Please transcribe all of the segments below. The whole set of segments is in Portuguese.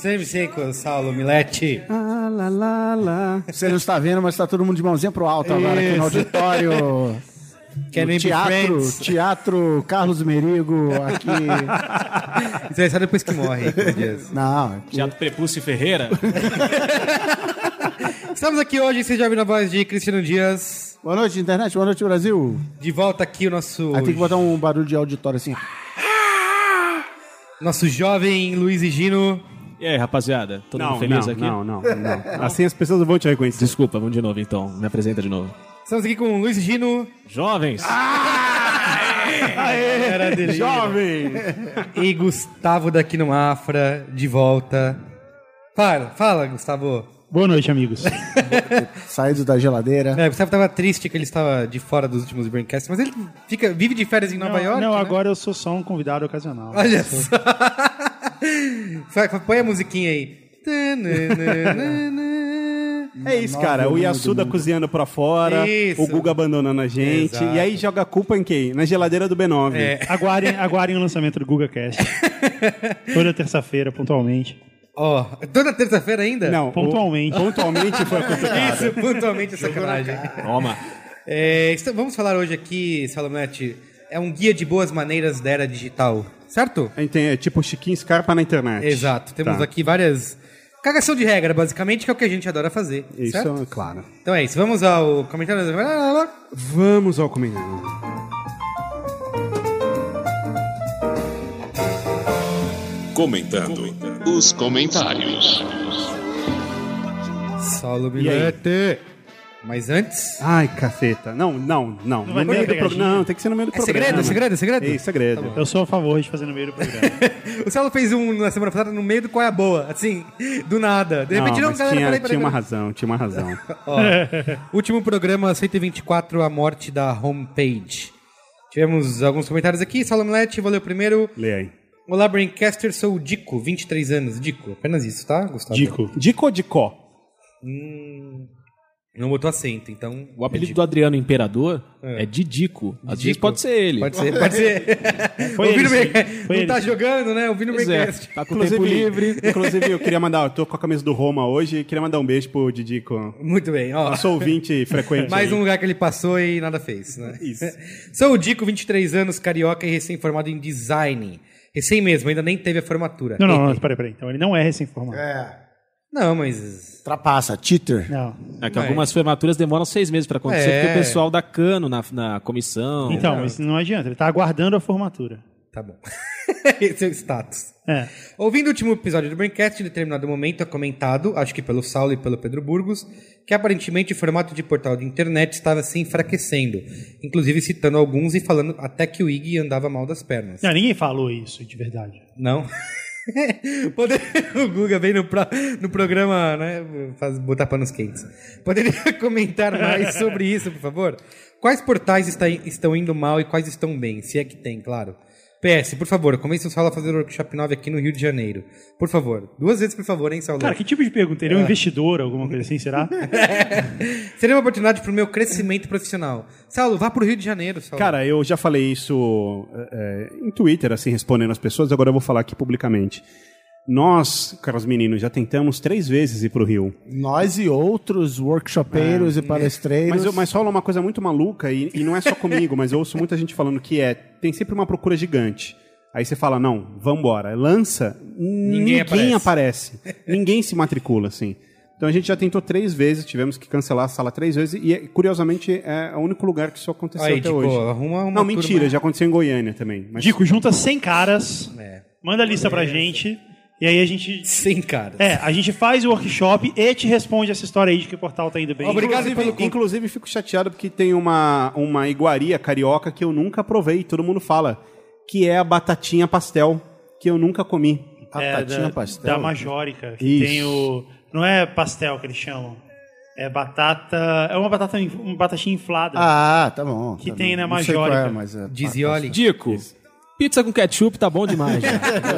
sempre seco, Saulo Milete. Ah, lá, lá, lá. Você não está vendo, mas está todo mundo de mãozinha pro alto agora aqui no auditório. No pro teatro, teatro Carlos Merigo aqui. Isso aí só depois que morre. Não, aqui. Teatro Prepúcio Ferreira. Estamos aqui hoje, vocês já ouviram a voz de Cristiano Dias. Boa noite, internet. Boa noite, Brasil. De volta aqui o nosso, Aí tem que botar um barulho de auditório assim. Nosso jovem Luiz e Gino. E aí, rapaziada? Todo Não, mundo feliz não, aqui? não, não, não. Assim as pessoas não vão te reconhecer. Desculpa, vamos de novo então. Me apresenta de novo. Estamos aqui com o Luiz e Gino. Jovens! Era dele. Jovem! E Gustavo daqui no Mafra, de volta. Para, fala, Gustavo. Boa noite, amigos. Saídos da geladeira. É, o Gustavo tava triste que ele estava de fora dos últimos Braincasts, mas ele fica, vive de férias em Nova não, York. não, né? agora eu sou só um convidado ocasional. Olha só. Põe a musiquinha aí. É isso, cara. O Yasuda cozinhando pra fora, Isso. o Guga abandonando a gente. Exato. E aí joga a culpa em quem? Na geladeira do B9. É. Aguardem, aguardem o lançamento do GugaCast. Toda terça-feira, pontualmente. Ó, toda terça-feira ainda? Não, Pontualmente. o- pontualmente foi cutucada. Isso, pontualmente é sacanagem. Toma! É, está- vamos falar hoje aqui, Salomete, é um guia de boas maneiras da era digital, certo? Tem é, tipo Chiquinho Scarpa na internet. Exato. Temos Tá. aqui várias... Cagação de regra, basicamente, que é o que a gente adora fazer, Isso certo? é claro. Então é isso, vamos ao comentário... Vamos ao comentário. Comentando os comentários. Saulo Milete. Mas antes... Ai, caceta. Não, não, não. vai no meio do programa. Não, tem que ser no meio do É programa. segredo, é segredo, é segredo? É segredo. Eu sou a favor de fazer no meio do programa. O Saulo fez um na semana passada no meio do Qual é a Boa, assim, do nada. De repente, não, mas galera, tinha, peraí, peraí. tinha uma razão, tinha uma razão. Ó, último programa 124, a morte da homepage. Tivemos alguns comentários aqui. Saulo Milete, vou ler o primeiro. Lê aí. Olá, Braincaster, sou o Dico, 23 anos. Dico, apenas isso, tá, Gustavo? Dico. Dico ou Dicó? Não botou acento, então... O apelido do Adriano Imperador é, Didico. Às vezes Didico. pode ser ele. Pode ser, pode ser. Foi ele, o sim. Foi Não ele, tá jogando, né? Ouvindo o Pois é. Braincast. Tá com tempo livre. Inclusive, eu queria mandar, eu tô com a camisa do Roma hoje e queria mandar um beijo pro Didico. Muito bem, ó. Nosso ouvinte frequente. Mais aí. um lugar que ele passou e nada fez, né? Isso. Sou o Dico, 23 anos, carioca e recém-formado em design. Recém mesmo, ainda nem teve a formatura. Não, não, não, peraí, peraí. Então ele não é recém-formado. Não, mas... Trapaça, cheater. Não. É que algumas formaturas demoram seis meses pra acontecer, É. porque o pessoal dá cano na, na comissão. Então, mas não adianta. Ele tá aguardando a formatura. Tá bom. Esse é o status. É. Ouvindo o último episódio do Braincast, em determinado momento é comentado, acho que pelo Saulo e pelo Pedro Burgos, que aparentemente o formato de portal de internet estava se enfraquecendo, inclusive citando alguns e falando até que o IG andava mal das pernas. Não, ninguém falou isso de verdade. Não? Poder... O Guga vem no, pro- no programa, né? Faz, botar panos quentes. Poderia comentar mais sobre isso, por favor? Quais portais está- estão indo mal e quais estão bem? Se é que tem, claro. PS, por favor, comece o Saulo a fazer o Workshop 9 aqui no Rio de Janeiro. Por favor. Duas vezes, por favor, hein, Saulo? Cara, que tipo de pergunta? Ele é um investidor, alguma coisa assim, será? Seria uma oportunidade para o meu crescimento profissional. Saulo, vá pro Rio de Janeiro, Saulo. Cara, eu já falei isso é, em Twitter, assim, respondendo as pessoas, agora eu vou falar aqui publicamente. Nós, caros meninos, já tentamos três vezes ir pro Rio. Nós e outros workshopeiros e palestreiros. Mas, eu- mas rola uma coisa muito maluca, e, e não é só comigo, mas eu ouço muita gente falando que é, tem sempre uma procura gigante. Aí você fala, não, vambora. Lança, ninguém, aparece. aparece. ninguém se matricula, assim. Então a gente já tentou três vezes, tivemos que cancelar a sala três vezes, e é- curiosamente é o único lugar que isso aconteceu Aí, até Dico, hoje. arruma uma não, mentira, turma. já aconteceu em Goiânia também. Mas Dico, junta 100 caras, É. manda a lista pra gente, e aí a gente... Sem cara. É, a gente faz o workshop e te responde essa história aí de que o portal tá indo bem. Obrigado Inclusive, pelo- inclusive, fico chateado porque tem uma, uma iguaria carioca que eu nunca provei, todo mundo fala, que é a batatinha pastel, que eu nunca comi. É, Batatinha da, pastel. Da Majórica, que Isso. tem o... Não é pastel que eles chamam. É batata... É uma batata, uma batatinha inflada. Ah, tá bom. Que tá tem bom. na Não sei qual Majórica. É, mas é, Dizioli. Dico, pizza com ketchup tá bom demais.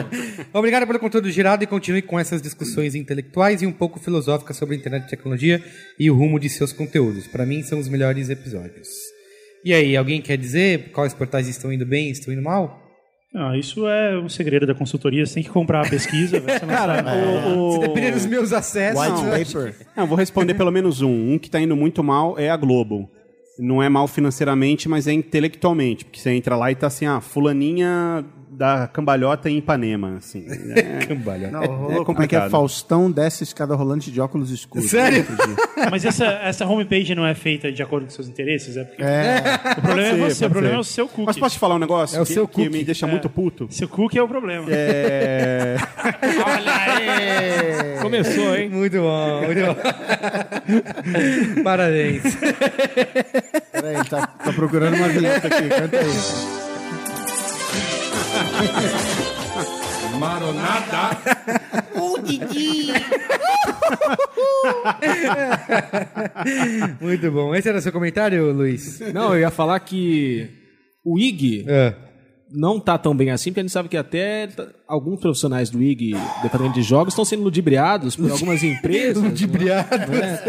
Obrigado pelo conteúdo girado e continue com essas discussões intelectuais e um pouco filosóficas sobre internet e tecnologia e o rumo de seus conteúdos. Para mim, são os melhores episódios. E aí, alguém quer dizer quais portais estão indo bem e estão indo mal? Não, isso é um segredo da consultoria. Você tem que comprar a pesquisa. você não sabe. O- o- Dependendo dos meus acessos. White né? paper. Não, vou responder pelo menos um. Um que tá indo muito mal é a Globo. Não é mal financeiramente, mas é intelectualmente. Porque você entra lá e tá assim, ah, fulaninha da cambalhota em Ipanema, assim. É, Cambalha. Não, rolou, como é que é? complicado. Faustão desce escada rolante de óculos escuros. Sério? Mas essa, essa homepage não é feita de acordo com seus interesses? É porque É, o problema é ser, você, o problema ser. é o seu cookie. Mas posso te falar um negócio É o que, seu que cookie. me deixa muito puto? Seu cookie é o problema. É... Começou, hein? Muito bom, muito bom. Parabéns. peraí, tá, tá procurando uma vinheta aqui, canta aí. Maronada. Muito bom. Esse era o seu comentário, Luiz? Não, eu ia falar que o IG É. não tá tão bem assim, porque a gente sabe que até alguns profissionais do IG, departamento de jogos, estão sendo ludibriados por algumas empresas. Ludibriados. né?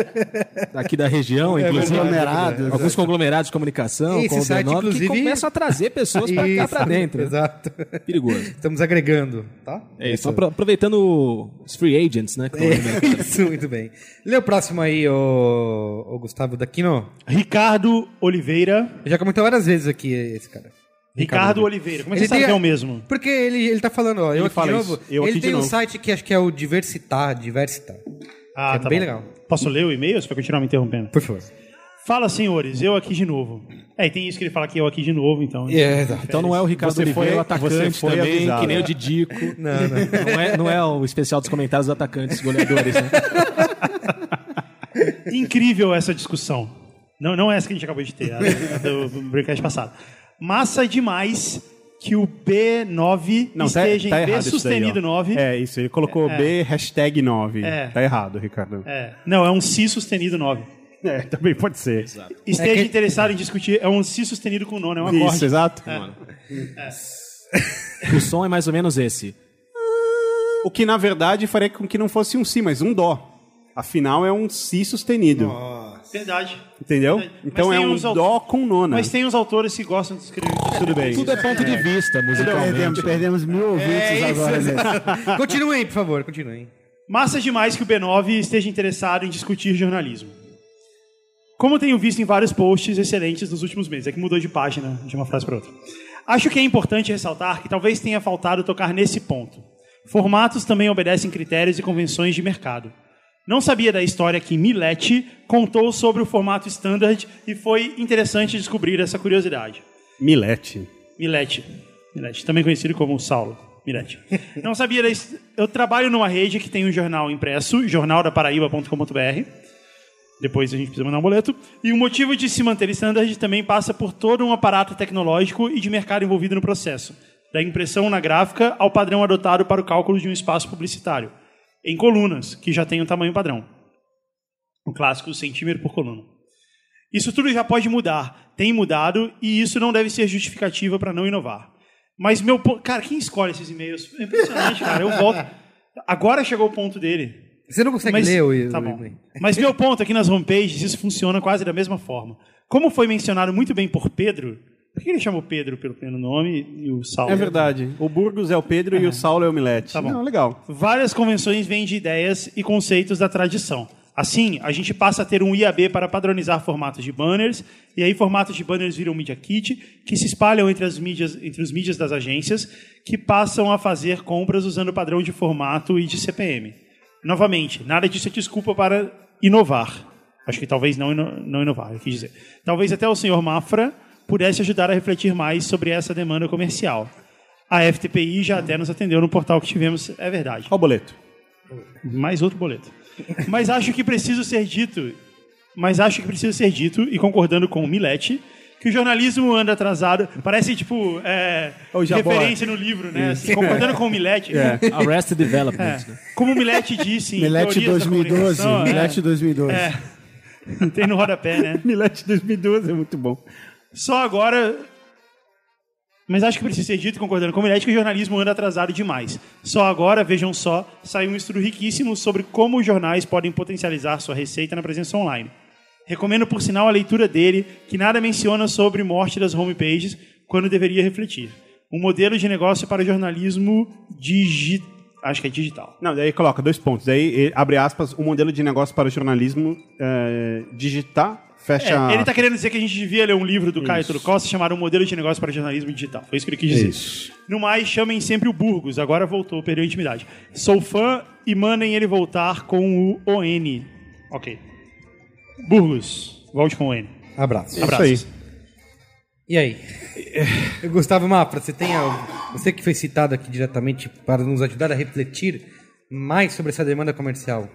Aqui da região, inclusive. Conglomerados. Alguns conglomerados de comunicação, Esse como o site, B9, que inclusive- começam a trazer pessoas pra cá Isso, pra dentro. né? Exato. Perigoso. Estamos agregando, tá? É, estão apro- aproveitando os free agents, né? mercado. Isso, muito bem. Lê o próximo aí, o, o Gustavo Daquino. Ricardo Oliveira. Já comentou várias vezes aqui esse cara. Ricardo Oliveira. Como é que Ele você sabe que é o mesmo? Porque ele, ele tá falando, ó, eu Ele aqui fala de isso. novo. Eu ele aqui de tem um novo. site que acho que é o Diversitar, Diversitar. Ah, é bem legal. Posso ler o e-mail você vai continuar me interrompendo? Por favor. Fala, senhores, eu aqui de novo. É, e tem isso que ele fala que eu aqui de novo, então. É, exato. Então não é o Ricardo Você Oliveira, foi- o atacante você foi também, avisado. que nem o Didico. Não, não. Não é, não é o especial dos comentários dos atacantes goleadores, né? Incrível essa discussão. Não, não é essa que a gente acabou de ter, a do, do passado. Massa demais que o B9 Não, tá, esteja tá em B isso daí, sustenido ó. 9. É, isso. Ele colocou B hashtag 9. É. Tá errado, Ricardo. É. Não, é um si sustenido 9. É, também pode ser. Esteja É que- interessado em discutir, é um si sustenido com nono, é um Isso, acorde. exato. O som é mais ou menos esse. O que, na verdade, faria com que não fosse um Si, mas um Dó. Afinal, é um Si sustenido. Verdade. Entendeu? Verdade. Então Mas é tem um Dó com nona. Mas tem uns autores que gostam de escrever. Tudo bem. Tudo é ponto de vista, musicalmente. Perdemos, perdemos mil ouvintes É isso, agora. né? Continuem, por favor, continuem. Massa demais que o B9 esteja interessado em discutir jornalismo. Como tenho visto em vários posts excelentes nos últimos meses, é que mudou de página de uma frase para outra. Acho que é importante ressaltar que talvez tenha faltado tocar nesse ponto. Formatos também obedecem critérios e convenções de mercado. Não sabia da história que Milete contou sobre o formato standard e foi interessante descobrir essa curiosidade. Milete. Milete. Milete, também conhecido como Saulo. Milete. Não sabia da his- Eu trabalho numa rede que tem um jornal impresso, jornaldaparaíba.com.br. Depois a gente precisa mandar um boleto. E o motivo de se manter standard também passa por todo um aparato tecnológico e de mercado envolvido no processo. Da impressão na gráfica ao padrão adotado para o cálculo de um espaço publicitário. Em colunas, que já tem um tamanho padrão. O clássico centímetro por coluna. Isso tudo já pode mudar, tem mudado e isso não deve ser justificativa para não inovar. Mas meu ponto. Cara, quem escolhe esses e-mails? É impressionante, cara. Eu volto. Agora chegou o ponto dele. Você não consegue Mas, ler o, tá bom. Mas meu ponto aqui nas homepages, isso funciona quase da mesma forma. Como foi mencionado muito bem por Pedro, por que ele chamou Pedro pelo primeiro nome e o Saulo? É verdade. O Burgos é o Pedro e o Saulo é o Milete. Tá bom. Não, legal. Várias convenções vêm de ideias e conceitos da tradição. Assim, a gente passa a ter um IAB para padronizar formatos de banners, e aí formatos de banners viram Media Kit, que se espalham entre, as mídias, entre os mídias das agências, que passam a fazer compras usando o padrão de formato e de CPM. Novamente, nada disso é desculpa para inovar. Acho que talvez não, ino- não inovar, eu quis dizer. Talvez até o senhor Mafra pudesse ajudar a refletir mais sobre essa demanda comercial. A FTPI já até nos atendeu no portal que tivemos, é verdade. Qual o boleto? Mais outro boleto. Mas acho que preciso ser dito, mas acho que precisa ser dito, e concordando com o Milete, que o jornalismo anda atrasado. Parece, tipo, é, referência no livro, né? Assim, concordando com o Milete. Arrested Development. É. né? Como o Milete disse em Milete Teorias da 2012. Comunicação, é, Milete 2012. É. Tem no rodapé, né? Milete 2012 é muito bom. Só agora. Mas acho que precisa ser dito, concordando com o Milete, que o jornalismo anda atrasado demais. Só agora, vejam só, saiu um estudo riquíssimo sobre como os jornais podem potencializar sua receita na presença online. Recomendo, por sinal, a leitura dele, que nada menciona sobre morte das homepages, quando deveria refletir. Um modelo de negócio para jornalismo digital. Acho que é digital. Não, daí coloca dois pontos. Daí, abre aspas, o modelo de negócio para jornalismo eh, digital, fecha... É, ele está querendo dizer que a gente devia ler um livro do Caio Turo Costa chamado Um Modelo de Negócio para o Jornalismo Digital. Foi isso que ele quis dizer. Isso. No mais, chamem sempre o Burgos. Agora voltou, perdeu a intimidade. Sou fã e mandem ele voltar com o ON. Ok. Burgos, volte com o ON. Abraço. Abraços. aí. E aí? Gustavo Mafra, você tem a- você que foi citado aqui diretamente para nos ajudar a refletir mais sobre essa demanda comercial.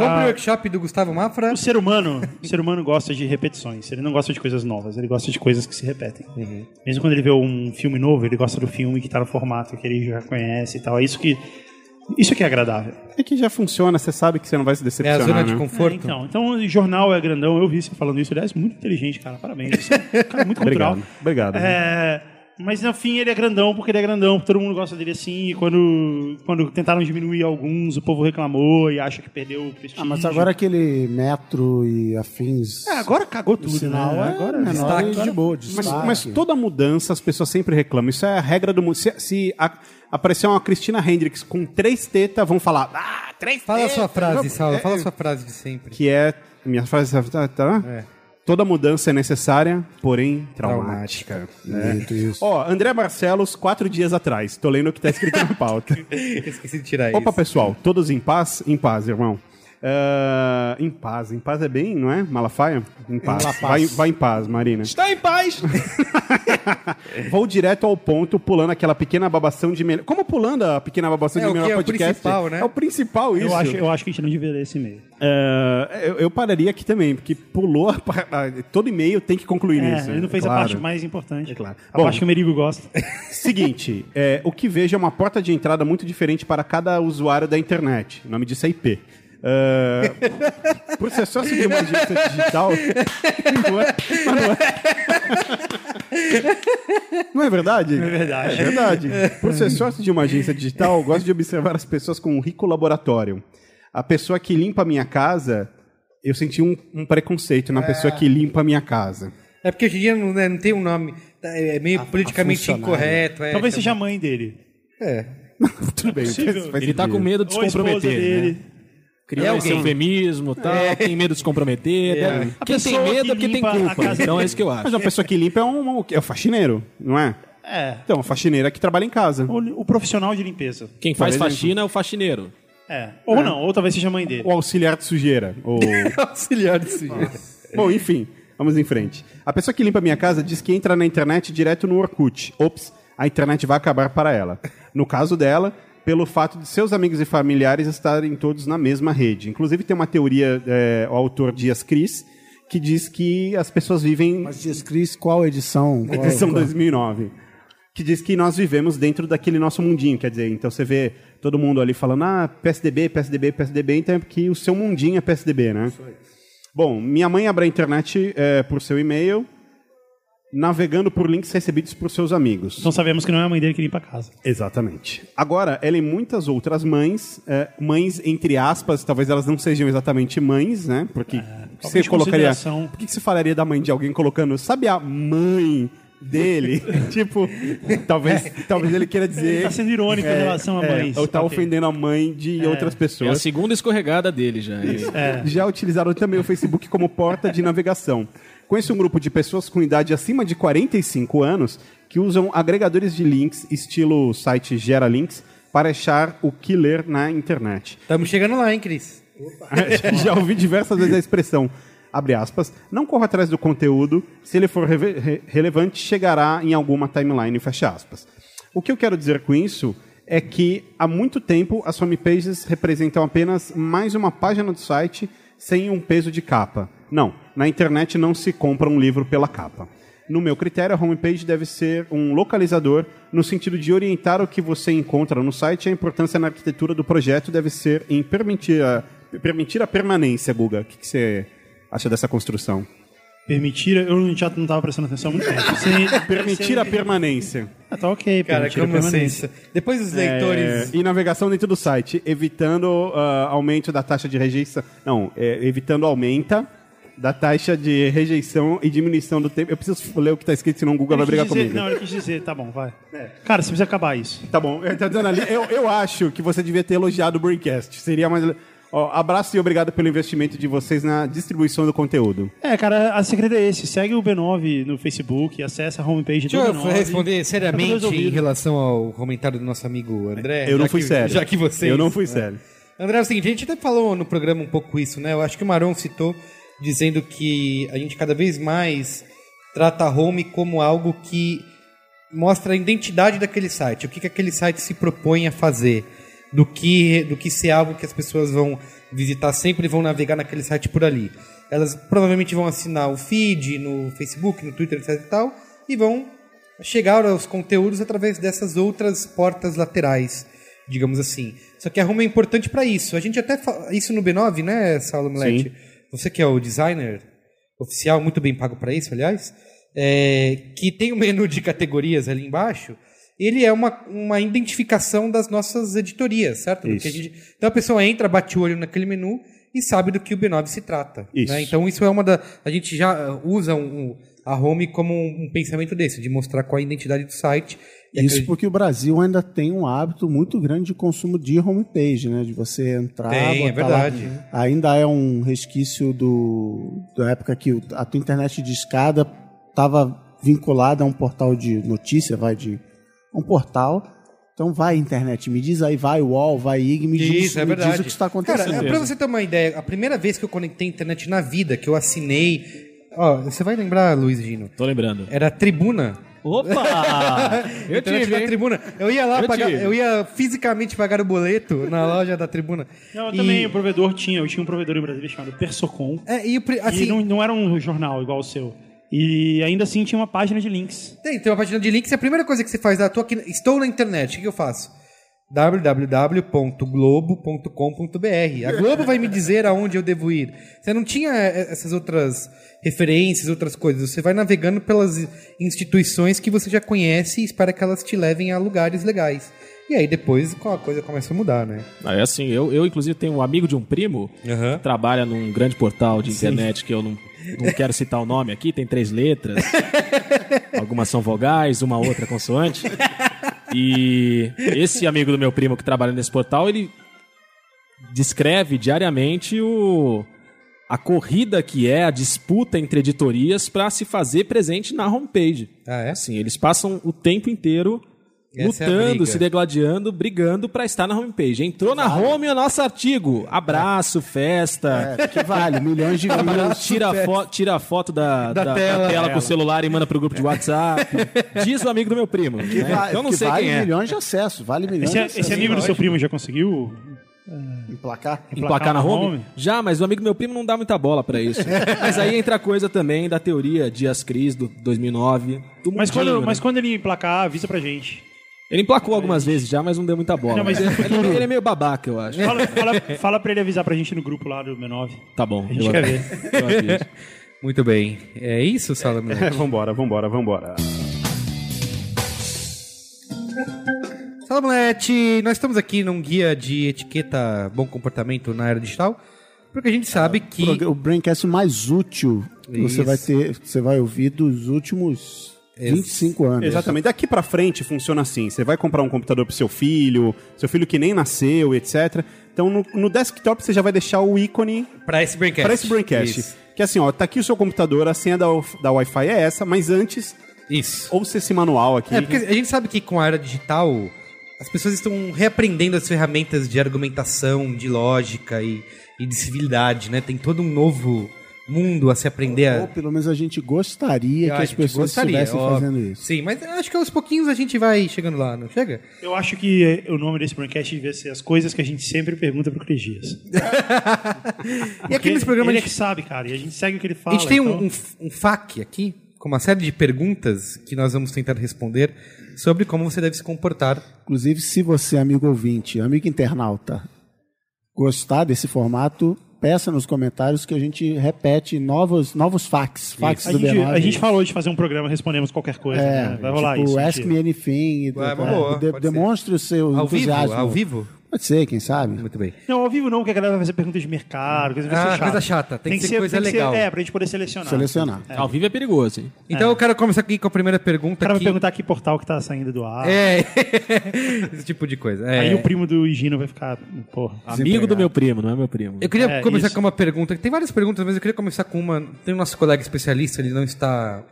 Compre Ah. o workshop do Gustavo Mafra. O ser humano, o ser humano gosta de repetições. Ele não gosta de coisas novas, ele gosta de coisas que se repetem. Mesmo quando ele vê um filme novo, ele gosta do filme que está no formato que ele já conhece e tal. É isso que isso que é agradável. É que já funciona, você sabe que você não vai se É a decepcionar, zona de né? conforto. É, então, então, o jornal é grandão. Eu vi você falando isso. Aliás, muito inteligente, cara. Parabéns. Você é um cara muito cultural. Obrigado. Obrigado. É, mas no fim ele é grandão porque ele é grandão, porque todo mundo gosta dele assim. E quando, quando tentaram diminuir alguns, o povo reclamou e acha que perdeu o prestígio. Ah, mas agora aquele metro e afins. É, agora cagou o tudo, sinal né? é Agora menor destaque. de boa, Mas, destaque. mas toda mudança as pessoas sempre reclamam. Isso é a regra do mundo. Se, se a- aparecer uma Cristina Hendricks com três tetas, vão falar. Ah, três Fala a sua frase, é- Fala a sua frase de sempre. Que é. Minha frase tá, tá? É. Toda mudança é necessária, porém traumática. né? Muito isso. Ó, André Barcelos, quatro dias atrás. Tô lendo o que tá escrito na pauta. Esqueci de tirar Opa, isso. pessoal, todos em paz? Em paz, irmão. Ah, em paz. Em paz é bem, não é? Malafaia? Em paz. Vai, vai em paz, Marina. Está em paz! Vou direto ao ponto, pulando aquela pequena babação de melhor. Como pulando a pequena babação É, de o que melhor é o podcast? principal, né? É o principal isso. Eu acho, eu acho que a gente não devia ler esse e-mail. É, eu, eu pararia aqui também, porque pulou. a pa- a- todo e-mail tem que concluir É, nisso. ele não fez claro. a parte mais importante. É claro. A Bom. parte que o Merigo gosta. Seguinte, é, o que vejo é uma porta de entrada muito diferente para cada usuário da internet. O nome disso é IP. É, por ser sócio de uma agência digital. Não é, não é. Não é verdade? É verdade. É verdade. Por ser sócio de uma agência digital, gosto de observar as pessoas com um rico laboratório. A pessoa que limpa a minha casa, eu senti um, um preconceito na pessoa que limpa a minha casa. É porque hoje em dia não, né, não tem um nome. É meio politicamente funcionária. incorreto. É, Talvez chama- seja a mãe dele. É. Tudo bem. Possível. faz Ele tá sentido. com medo de se Ou a esposa comprometer. dele. Né? Criou É esse alguém. eufemismo tal, tem medo de se comprometer. É. A Quem tem pessoa medo que é porque tem limpa a culpa. casa Então é isso que eu Mas acho. uma pessoa que limpa é um, é um faxineiro, não é? É. Então, uma faxineira que trabalha em casa. O, o profissional de limpeza. Quem faz faxina é o faxineiro. É. Ou não, ou talvez seja a mãe dele. O auxiliar de sujeira. Ou... Auxiliar de sujeira. Bom, enfim, vamos em frente. A pessoa que limpa a minha casa diz que entra na internet direto no Orkut. Ops, a internet vai acabar para ela. No caso dela, pelo fato de seus amigos e familiares estarem todos na mesma rede. Inclusive tem uma teoria, é, o autor Dias Cris, que diz que as pessoas vivem Mas diz, Cris, qual edição? Qual, edição qual? 2009. Que diz que nós vivemos dentro daquele nosso mundinho, quer dizer, então você vê todo mundo ali falando, ah, PSDB, PSDB, PSDB, então é porque o seu mundinho é PSDB, né? Bom, minha mãe abre a internet é, por seu e-mail, navegando por links recebidos por seus amigos. Então sabemos que não é a mãe dele que limpa a casa. Exatamente. Agora, ela e muitas outras mães, é, mães entre aspas, talvez elas não sejam exatamente mães, né? Porque você talvez de colocaria. consideração. Por que você falaria da mãe de alguém colocando, sabe a mãe dele? tipo, talvez, talvez ele queira dizer. Tá sendo irônico em relação a é, mães. ou tá Ok. ofendendo a mãe de outras É a pessoas. segunda escorregada dele já. Ele- Já utilizaram também o Facebook como porta de navegação. Conheço um grupo de pessoas com idade acima de 45 anos que usam agregadores de links, estilo site Gera Links, para achar o que ler na internet. Estamos chegando lá, hein, Cris? Já ouvi diversas vezes a expressão, abre aspas, não corra atrás do conteúdo, se ele for reve- re- relevante, chegará em alguma timeline, fecha aspas. O que eu quero dizer com isso é que há muito tempo as homepages representam apenas mais uma página do site sem um peso de capa. Não, na internet não se compra um livro pela capa. No meu critério, a homepage deve ser um localizador no sentido de orientar o que você encontra no site. A importância na arquitetura do projeto deve ser em permitir a, permitir a permanência, Guga. O que, que você acha dessa construção? Permitir, eu já não tava prestando atenção há muito tempo. Permitir a permanência. Ah, tá ok, Cara, como permanência. Depois os leitores. É, e navegação dentro do site, evitando ah, aumento da taxa de rejeição. Não, é, evitando aumenta da taxa de rejeição e diminuição do tempo. Eu preciso ler o que está escrito, senão o Google vai brigar dizer- comigo. Não, ele quis dizer, tá bom, vai. Cara, você precisa acabar isso. Tá bom, eu, dizendo ali, eu, eu acho que você devia ter elogiado o Braincast. Seria mais. Ó, abraço e obrigado pelo investimento de vocês na distribuição do conteúdo. É, cara, a segredo é esse. Segue o B9 no Facebook, acessa a homepage do Deixa eu B9. responder Tá tudo seriamente em relação ao comentário do nosso amigo André. eu não fui que- sério. Já que vocês. Eu não fui sério. André, é o seguinte, a gente até falou no programa um pouco isso, né? Eu acho que o Maron citou dizendo que a gente cada vez mais trata a home como algo que mostra a identidade daquele site, o que, que aquele site se propõe a fazer, do que, do que ser algo que as pessoas vão visitar sempre e vão navegar naquele site por ali. Elas provavelmente vão assinar o feed no Facebook, no Twitter, etc e tal, e vão chegar aos conteúdos através dessas outras portas laterais, digamos assim. Só que a Home é importante para isso. A gente até fala isso no B9, né, Saulo Milete? Você que é o designer oficial, muito bem pago para isso, aliás, é, que tem o menu de categorias ali embaixo. Ele é uma, uma identificação das nossas editorias, certo? A gente- então a pessoa entra, bate o olho naquele menu e sabe do que o B9 se trata. Isso. né? Então isso é uma da. A gente já usa um- um- a home como um, um pensamento desse, de mostrar qual é a identidade do site. Isso porque o Brasil ainda tem um hábito muito grande de consumo de homepage, né? De você entrar, Tem, é botar lá. verdade. Ainda é um resquício do, da época que a tua internet de escada estava vinculada a um portal de notícia, vai de um portal. Então vai internet, me diz aí, vai UOL, vai IG, me diz, Isso, é me verdade. diz o que está acontecendo. Cara, pra você ter uma ideia, a primeira vez que eu conectei a internet na vida, que eu assinei. Ó, você vai lembrar, Luiz Gino? Tô lembrando. Era a Tribuna. Opa! Eu internet tive, da hein? Tribuna. Eu ia lá Eu pagar, tive. eu ia fisicamente pagar o boleto na loja da Tribuna. Não, eu E- também, o provedor tinha. Eu tinha um provedor em Brasília chamado Persocom. É, e o pri- e assim, não, não era um jornal igual o seu. E ainda assim tinha uma página de links. tem, tem uma página de links e a primeira coisa que você faz, ah, tô aqui, estou na internet, o que eu faço? www.globo.com.br. A Globo vai me dizer aonde eu devo ir. Você não tinha eh, essas outras referências, outras coisas. Você vai navegando pelas instituições que você já conhece e espera que elas te levem a lugares legais. E aí depois a coisa começa a mudar, né? Ah, É assim, eu, eu inclusive tenho um amigo de um primo Aham. que trabalha num grande portal de internet que eu não, não quero citar o nome aqui, tem três letras. Algumas são vogais, uma outra consoante. E esse amigo do meu primo que trabalha nesse portal, ele descreve diariamente o, a corrida que é, a disputa entre editorias para se fazer presente na homepage. Ah, é? Assim, eles passam o tempo inteiro Essa é lutando, briga. se degladiando, brigando para estar na homepage. Entrou na home o nosso artigo. Abraço, festa. É, que vale, milhões de views. Tira, a fo tira a foto da, Da da- da tela. tela, com o celular e manda pro grupo de WhatsApp. Diz o amigo do meu primo. né? Que vale, Eu não que sei vale quem é. milhões de acessos, vale milhões Esse, de esse acessos. amigo do seu primo já conseguiu Emplacar? Emplacar na na home? home? Já, mas o amigo do meu primo não dá muita bola pra isso. mas aí entra a coisa também da teoria Dias Cris do 2009. Do Mas mundinho, quando, né? mas quando ele emplacar, avisa pra gente. Ele emplacou algumas vezes já, mas não deu muita bola. Não, mas- ele, ele é meio babaca, eu acho. Fala, fala, fala pra ele avisar pra gente no grupo lá do B9. Tá bom. A gente eu quer ver. Eu aviso. Muito bem. É isso? É, vambora, vambora, vambora. Fala, Molete! Nós estamos aqui num guia de etiqueta bom comportamento na era digital, porque a gente sabe que... O Braincast mais útil que você vai ter, você vai ouvir dos últimos 25 anos. Exatamente. Daqui pra frente funciona assim. Você vai comprar um computador pro seu filho, seu filho que nem nasceu, etc. Então no, no desktop você já vai deixar o ícone Para esse Braincast. para esse Braincast. Isso. Que é assim, ó, tá aqui o seu computador, a senha da, da Wi-Fi é essa, mas antes, Isso. ouça esse manual aqui. É, porque a gente sabe que com a era digital, as pessoas estão reaprendendo as ferramentas de argumentação, de lógica e, e de civilidade, né? Tem todo um novo mundo a se aprender. Ou A... pelo menos a gente gostaria Ah, que a as pessoas gostaria, estivessem óbvio. fazendo isso. Sim, mas acho que aos pouquinhos a gente vai chegando lá, não chega? Eu acho que eh, o nome desse podcast devia ser as coisas que a gente sempre pergunta pro Cris Dias. E aqui nesse programa a ele é gente, que sabe, cara, e a gente segue o que ele a fala. gente tem então- um, um, um FAQ aqui, com uma série de perguntas que nós vamos tentar responder sobre como você deve se comportar. Inclusive, se você, amigo ouvinte, amigo internauta, gostar desse formato, peça nos comentários que a gente repete novos, novos fax, fax A do gente, B9. a gente falou de fazer um programa Respondemos Qualquer Coisa. É, né? Vai rolar tipo, isso. Ask. Me Anything. É, boa, de- pode ser. demonstre o seu Ao vivo? entusiasmo. Ao vivo? Pode ser, quem sabe? Muito bem. Não, ao vivo não, porque a galera vai fazer perguntas de mercado, coisa, vai Ah, ser chata. coisa chata. Tem que ser coisa legal. é, pra gente poder selecionar. Selecionar. Ao vivo é perigoso, hein? Então eu quero começar aqui com a primeira O pergunta. cara vai que... perguntar que portal que tá saindo do ar. É, esse tipo de coisa. É. Aí o primo do Higino vai ficar, porra. Amigo do meu primo, não é meu primo. Eu queria É, começar isso. com uma pergunta. Tem várias perguntas, mas eu queria começar com uma. Tem o nosso colega especialista, ele não está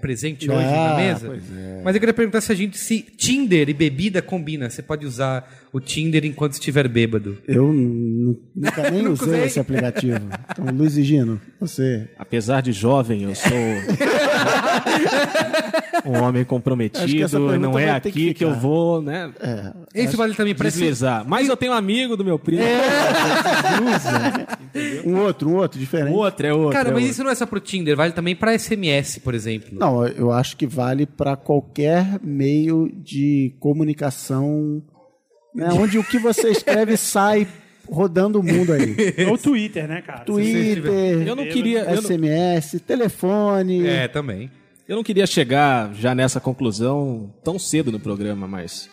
presente hoje Ah, na mesa. pois é. Mas eu queria perguntar se a gente se Tinder e bebida combina. Você pode usar o Tinder enquanto estiver bêbado. Eu nu- nunca nem usei. esse aplicativo. Então, Luiz e Gino, você. Apesar de jovem, eu sou um homem comprometido. Não é ter que aqui que, eu vou, né, Isso vale também para esse... deslizar. Mas eu tenho um amigo do meu primo. Um outro, um outro, diferente. O outro é outro. Cara, é mas outro. isso não é só pro Tinder, vale também para SMS, por exemplo. Não, eu acho que vale para qualquer meio de comunicação, né, onde o que você escreve sai rodando o mundo aí. Ou Twitter, né, cara? Twitter, Eu não queria. Eu não, SMS, telefone. É, também. eu não queria chegar já nessa conclusão tão cedo no programa, mas.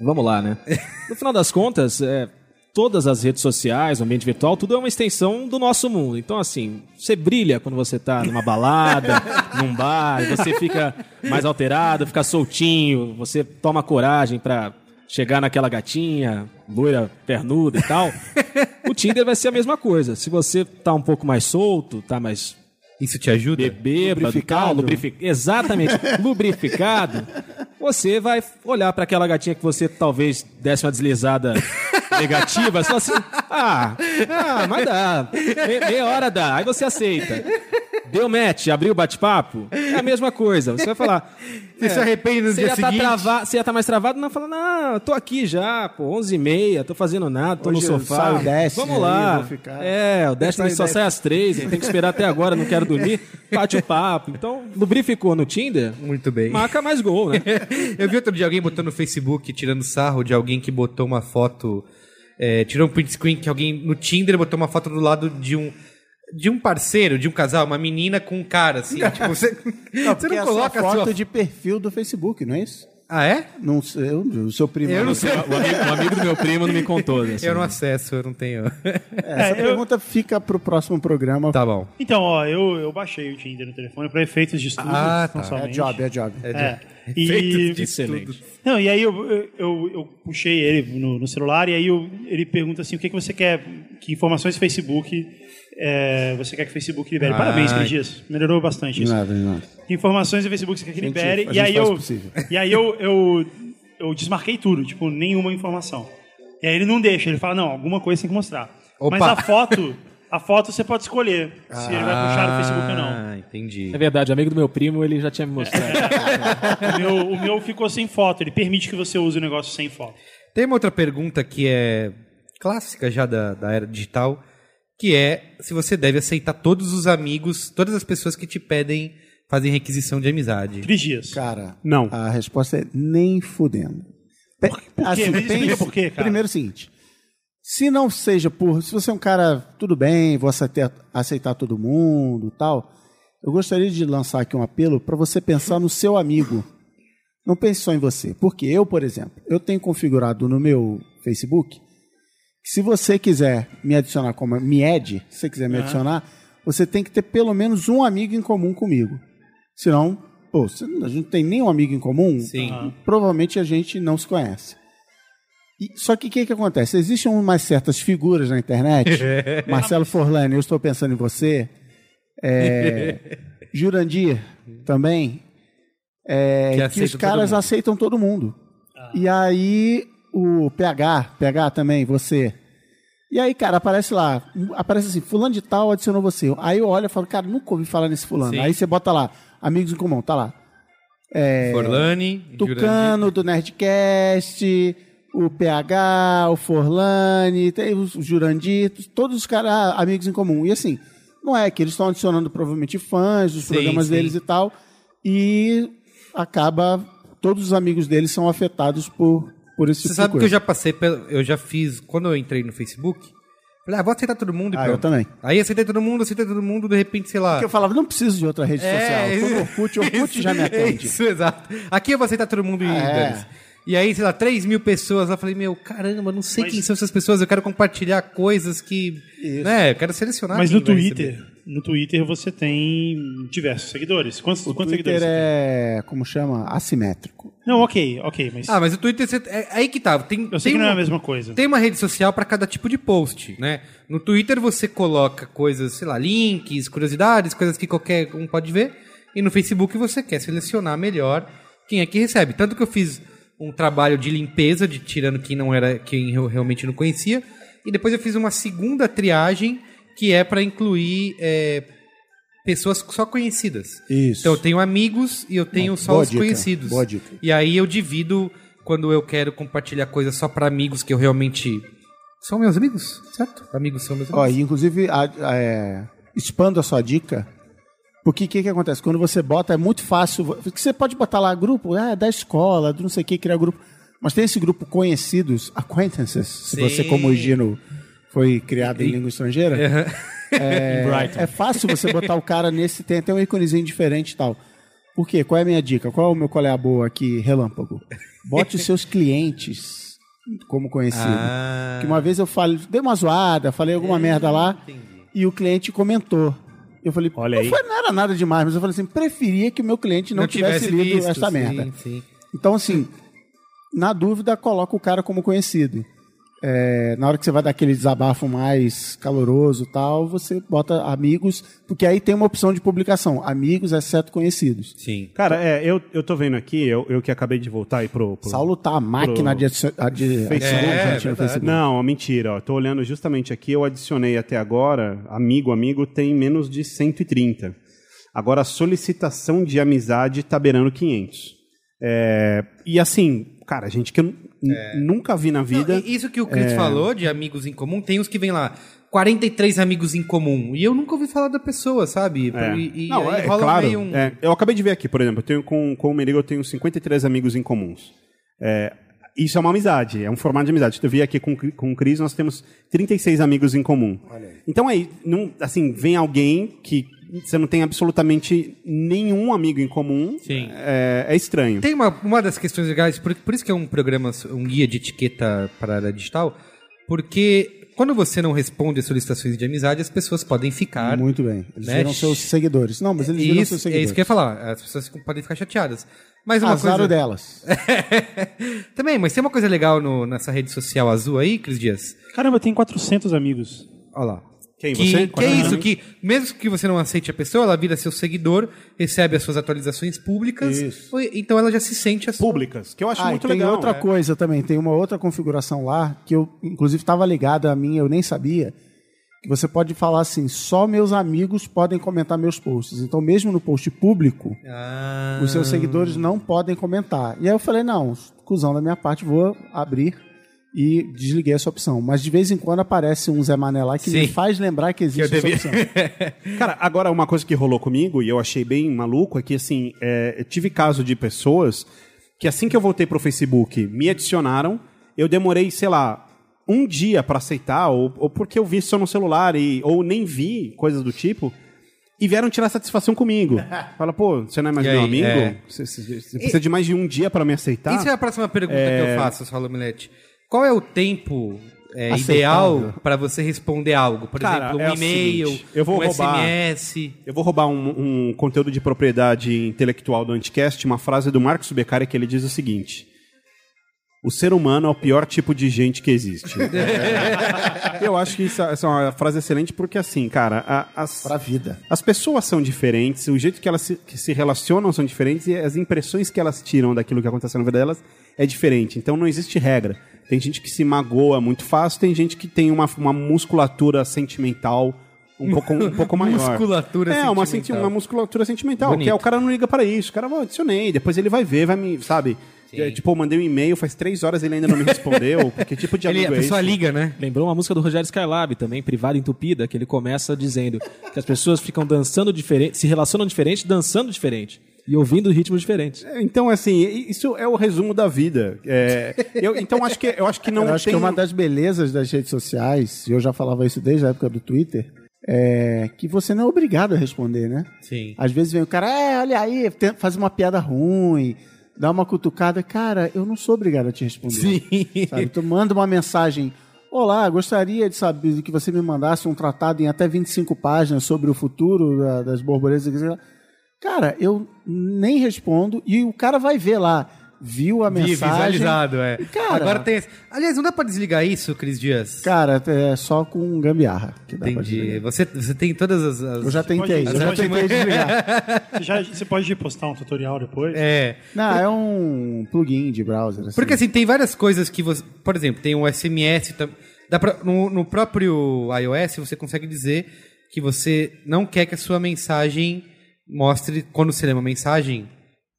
Vamos lá, né? No final das contas, é, todas as redes sociais, o ambiente virtual, tudo é uma extensão do nosso mundo. Então, assim, você brilha quando você tá numa balada, num bar, você fica mais alterado, fica soltinho, você toma coragem pra chegar naquela gatinha, loira, pernuda e tal. O Tinder vai ser a mesma coisa. Se você tá um pouco mais solto, tá mais Isso te ajuda? bêbado, Lubrificado. tal, lubrifi- exatamente, lubrificado, você vai olhar para aquela gatinha que você talvez desse uma deslizada negativa, fala assim, ah, ah, mas dá, Me- meia hora dá, aí você aceita. Deu match, abriu o bate-papo, é a mesma coisa, você vai falar... Você se arrepende no dia ia, tá seguinte? trava, você ia estar mais travado, não, fala, não, tô aqui já, pô, 11h30, tô fazendo nada, tô Hoje no eu sofá. saio o décimo Vamos lá. É, o Destiny só sai às três, tem que esperar até agora, não quero dormir. Bate o papo. Então, lubrificou no Tinder, Muito bem. marca mais gol, né? Eu vi outro dia alguém botando no Facebook, tirando sarro de alguém que botou uma foto. É, tirou um print screen que alguém no Tinder botou uma foto do lado de um. De um parceiro, de um casal, uma menina com um cara, assim. tipo, você Não, você não essa coloca é a a foto sua. de perfil do Facebook, não é isso? Ah, é? Não sei, eu- o seu primo. Eu não sei. O amigo, o amigo do meu primo não me contou dessa. Eu não acesso, eu não tenho. Essa É, eu- pergunta fica pro próximo programa. tá bom. Então, ó, eu, eu baixei o Tinder no telefone para efeitos de estudo. Ah, tá. É job, é job. É. Efeitos E, de Excelente. não, e aí eu, eu, eu, eu puxei ele no, no celular e aí eu- ele pergunta assim, o que, que você quer, que informações do Facebook é, você quer que o Facebook libere. Ah, Parabéns, Cris Dias. Melhorou bastante De isso. nada, de nada. Que informações do Facebook você quer que Gente, libere. E aí, eu, e aí eu, eu, eu desmarquei tudo, tipo, nenhuma informação. E aí ele não deixa, ele fala, não, alguma coisa tem que mostrar. Opa. Mas a foto, a foto você pode escolher se ele vai puxar no Facebook ou não. Ah, entendi. É verdade, o amigo do meu primo, ele já tinha me mostrado. O meu, o meu ficou sem foto, ele permite que você use o negócio sem foto. Tem uma outra pergunta que é clássica já da, da era digital, que é se você deve aceitar todos os amigos, todas as pessoas que te pedem, fazem requisição de amizade. Três dias. Cara, Não. a resposta é nem fudendo. Pe- por quê? Mas explica por quê, cara. Primeiro é o seguinte, se não seja por... Se você é um cara, tudo bem, vou aceitar, aceitar todo mundo tal, eu gostaria de lançar aqui um apelo para você pensar no seu amigo. Não pense só em você. Porque eu, por exemplo, eu tenho configurado no meu Facebook se você quiser me adicionar como me add, se você quiser me adicionar, você tem que ter pelo menos um amigo em comum comigo. Senão, pô, se a gente não tem nenhum amigo em comum, Sim. provavelmente a gente não se conhece. E- só que o que, que acontece? Existem umas certas figuras na internet. Marcelo Forlani, eu estou pensando em você. É, Jurandir também. é, Que que, os caras aceitam todo mundo. E aí o PH, PH também, você. E aí, cara, aparece lá, aparece assim, fulano de tal adicionou você. Aí eu olho e falo, cara, nunca ouvi falar nesse fulano. Sim. Aí você bota lá, amigos em comum, tá lá. Forlani, Tucano, do Nerdcast, o PH, o Forlani, tem o Jurandir, todos os caras ah, amigos em comum. E assim, não é que eles estão adicionando provavelmente fãs dos Sim, programas sim. deles e tal, e acaba, todos os amigos deles são afetados por, por esse Você tipo sabe que eu já passei, pelo, eu já fiz, quando eu entrei no Facebook, falei, ah, vou aceitar todo mundo e Ah, pronto. eu também. Aí aceitei todo mundo, aceitei todo mundo, de repente, sei lá... Porque eu falava, não preciso de outra rede social. É, Tô no isso- Orkut, o Orkut já me É atende. Isso, exato. Aqui eu vou aceitar todo mundo e É. dane-se. E aí, sei lá, 3 mil pessoas lá. Falei, meu, caramba, não sei Mas- quem são essas pessoas. Eu quero compartilhar coisas que. Né, eu quero selecionar. Mas no Twitter, receber. no Twitter você tem diversos seguidores. Quantos, O quantos Twitter seguidores? é, como chama? Assimétrico. Não, ok, ok, mas Ah, mas o Twitter. você- É, aí que tá. Tem, eu sei tem que não é uma- a mesma coisa. Tem uma rede social para cada tipo de post, né? No Twitter você coloca coisas, sei lá, links, curiosidades, coisas que qualquer um pode ver. E no Facebook você quer selecionar melhor quem é que recebe. Tanto que eu fiz um trabalho de limpeza, de tirando quem não era, quem eu realmente não conhecia. E depois eu fiz uma segunda triagem que é para incluir é, pessoas só conhecidas. Isso. Então eu tenho amigos e eu tenho Uma só os dica, conhecidos. boa dica. E aí eu divido quando eu quero compartilhar coisas só para amigos que eu realmente são meus amigos, certo? Amigos são meus Ó, amigos. e inclusive, a- a- é, expando a sua dica, porque o que, que acontece? Quando você bota, é muito fácil. Porque você pode botar lá grupo, é da escola, do não sei o que, criar grupo. Mas tem esse grupo conhecidos, acquaintances, se Sim. você, como o Gino, foi criado em língua estrangeira. É, é fácil você botar o cara nesse, tem até um íconezinho diferente e tal. Por quê? Qual é a minha dica? Qual é o meu qual é a boa aqui, relâmpago? Bote os seus clientes como conhecido. Ah. Que uma vez eu falei, dei uma zoada, falei alguma merda lá, e o cliente comentou. Eu falei, Olha não, aí. foi, não era nada demais, mas eu falei assim, preferia que o meu cliente não, tivesse, lido visto, essa sim, merda. sim. Então, assim, na dúvida, coloca o cara como conhecido. É, na hora que você vai dar aquele desabafo mais caloroso e tal, você bota amigos, porque aí tem uma opção de publicação, amigos exceto conhecidos. Sim. Cara, é, eu, eu tô vendo aqui, eu, eu que acabei de voltar aí pro. pro- Saulo tá a máquina pro de, adici- de Facebook. adicionar É, gente no verdade. Facebook. Não, mentira. Ó, tô olhando justamente aqui, eu adicionei até agora, amigo, amigo, tem menos de 130. Agora, a solicitação de amizade tá beirando 500. É, e assim, cara, gente que eu n- nunca vi na vida. Não, isso que o Chris falou de amigos em comum, tem os que vem lá, 43 amigos em comum. E eu nunca ouvi falar da pessoa, sabe? É. E, e Não, é, rola claro. meio um. é, eu acabei de ver aqui, por exemplo, eu tenho com, com o Merigo eu tenho 53 amigos em comuns. É, isso é uma amizade, é um formato de amizade. Eu vi aqui com, com o Cris, nós temos 36 amigos em comum. Então aí, não, assim, vem alguém que você não tem absolutamente nenhum amigo em comum, Sim. é, é estranho. Tem uma, uma das questões legais, por, por isso que é um programa, um guia de etiqueta para a área digital, porque quando você não responde as solicitações de amizade, as pessoas podem ficar. Muito bem. Eles Né? viram seus seguidores. Não, mas eles viram Isso, seus é seguidores. isso que eu ia falar. As pessoas podem ficar chateadas. Mas uma Azar coisa. o delas. Também, mas tem uma coisa legal no- nessa rede social azul aí, Cris Dias. Caramba, tem 400 amigos. Olha lá. Quem, que, você? que é isso, que mesmo que você não aceite a pessoa, ela vira seu seguidor, recebe as suas atualizações públicas, Isso. e- então ela já se sente a sua. Públicas, que eu acho Ah, e muito tem legal. outra é. coisa também, tem uma outra configuração lá, que eu, inclusive, estava ligada a mim, eu nem sabia, que você pode falar assim, só meus amigos podem comentar meus posts. Então, mesmo no post público, Ah. os seus seguidores não podem comentar. E aí eu falei, não, cuzão da minha parte, vou abrir e desliguei essa opção. Mas de vez em quando aparece um Zé Mané lá que me Sim. faz lembrar que existe Que eu devia- essa opção. Cara, agora uma coisa que rolou comigo e eu achei bem maluco é que, assim, é, eu tive caso de pessoas que assim que eu voltei pro Facebook me adicionaram, eu demorei, sei lá, um dia pra aceitar, ou, ou porque eu vi só no celular, e, ou nem vi, coisas do tipo, e vieram tirar satisfação comigo. Fala, pô, você não é mais E meu aí, amigo? é. Você, você- você precisa de mais de um dia pra me aceitar? Isso é a próxima pergunta que eu faço, Saulo Milete. Qual é o tempo é, ideal para você responder algo? Por Cara, exemplo, um é e-mail, seguinte, eu vou um roubar- SMS. Eu vou roubar um, um conteúdo de propriedade intelectual do Anticast, uma frase do Marcos Beccari que ele diz o seguinte: O ser humano é o pior tipo de gente que existe. Eu acho que isso, essa é uma frase excelente porque, assim, cara, a- as, Pra vida. as pessoas são diferentes, o jeito que elas se, que se relacionam são diferentes e as impressões que elas tiram daquilo que acontece na vida delas é diferente. Então não existe regra. Tem gente que se magoa muito fácil, tem gente que tem uma, uma musculatura sentimental um pouco, um pouco maior. Musculatura é, uma, uma musculatura sentimental. Bonito. Que é, o cara não liga para isso. O cara, "Ó, adicionei, depois ele vai ver, vai me, sabe? É, tipo, eu mandei um e-mail, faz três horas ele ainda não me respondeu. Porque tipo de Ele, a é pessoa esse? liga, né? Lembrou uma música do Rogério Skylab também, Privada Entupida, que ele começa dizendo que as pessoas ficam dançando diferente, se relacionam diferente, dançando diferente e ouvindo ritmos diferentes. Então, assim, isso é o resumo da vida. É, eu, então, acho que, eu acho que não eu acho tem... que uma das belezas das redes sociais, e eu já falava isso desde a época do Twitter, é que você não é obrigado a responder, né? Sim. Às vezes vem o cara, é, olha aí, faz uma piada ruim, dá uma cutucada, cara, eu não sou obrigado a te responder. Sim. Sabe? Tu manda uma mensagem. Olá, gostaria de saber que você me mandasse um tratado em até 25 páginas sobre o futuro da- das borboletas. Cara, eu nem respondo e o cara vai ver lá. Viu a mensagem. Visualizado, é. Cara- Agora tem esse. Aliás, não dá pra desligar isso, Cris Dias? Cara, é só com gambiarra. Que dá pra Entendi. Você, você tem todas as. as- Eu já tentei, pode- eu já você tentei desligar. Você, já, você pode postar um tutorial depois? É. Não, é um plugin de browser. Assim. Porque assim, tem várias coisas que você. Por exemplo, tem o SMS. Dá pra, no, no próprio iOS você consegue dizer que você não quer que a sua mensagem mostre. Quando você lê uma mensagem,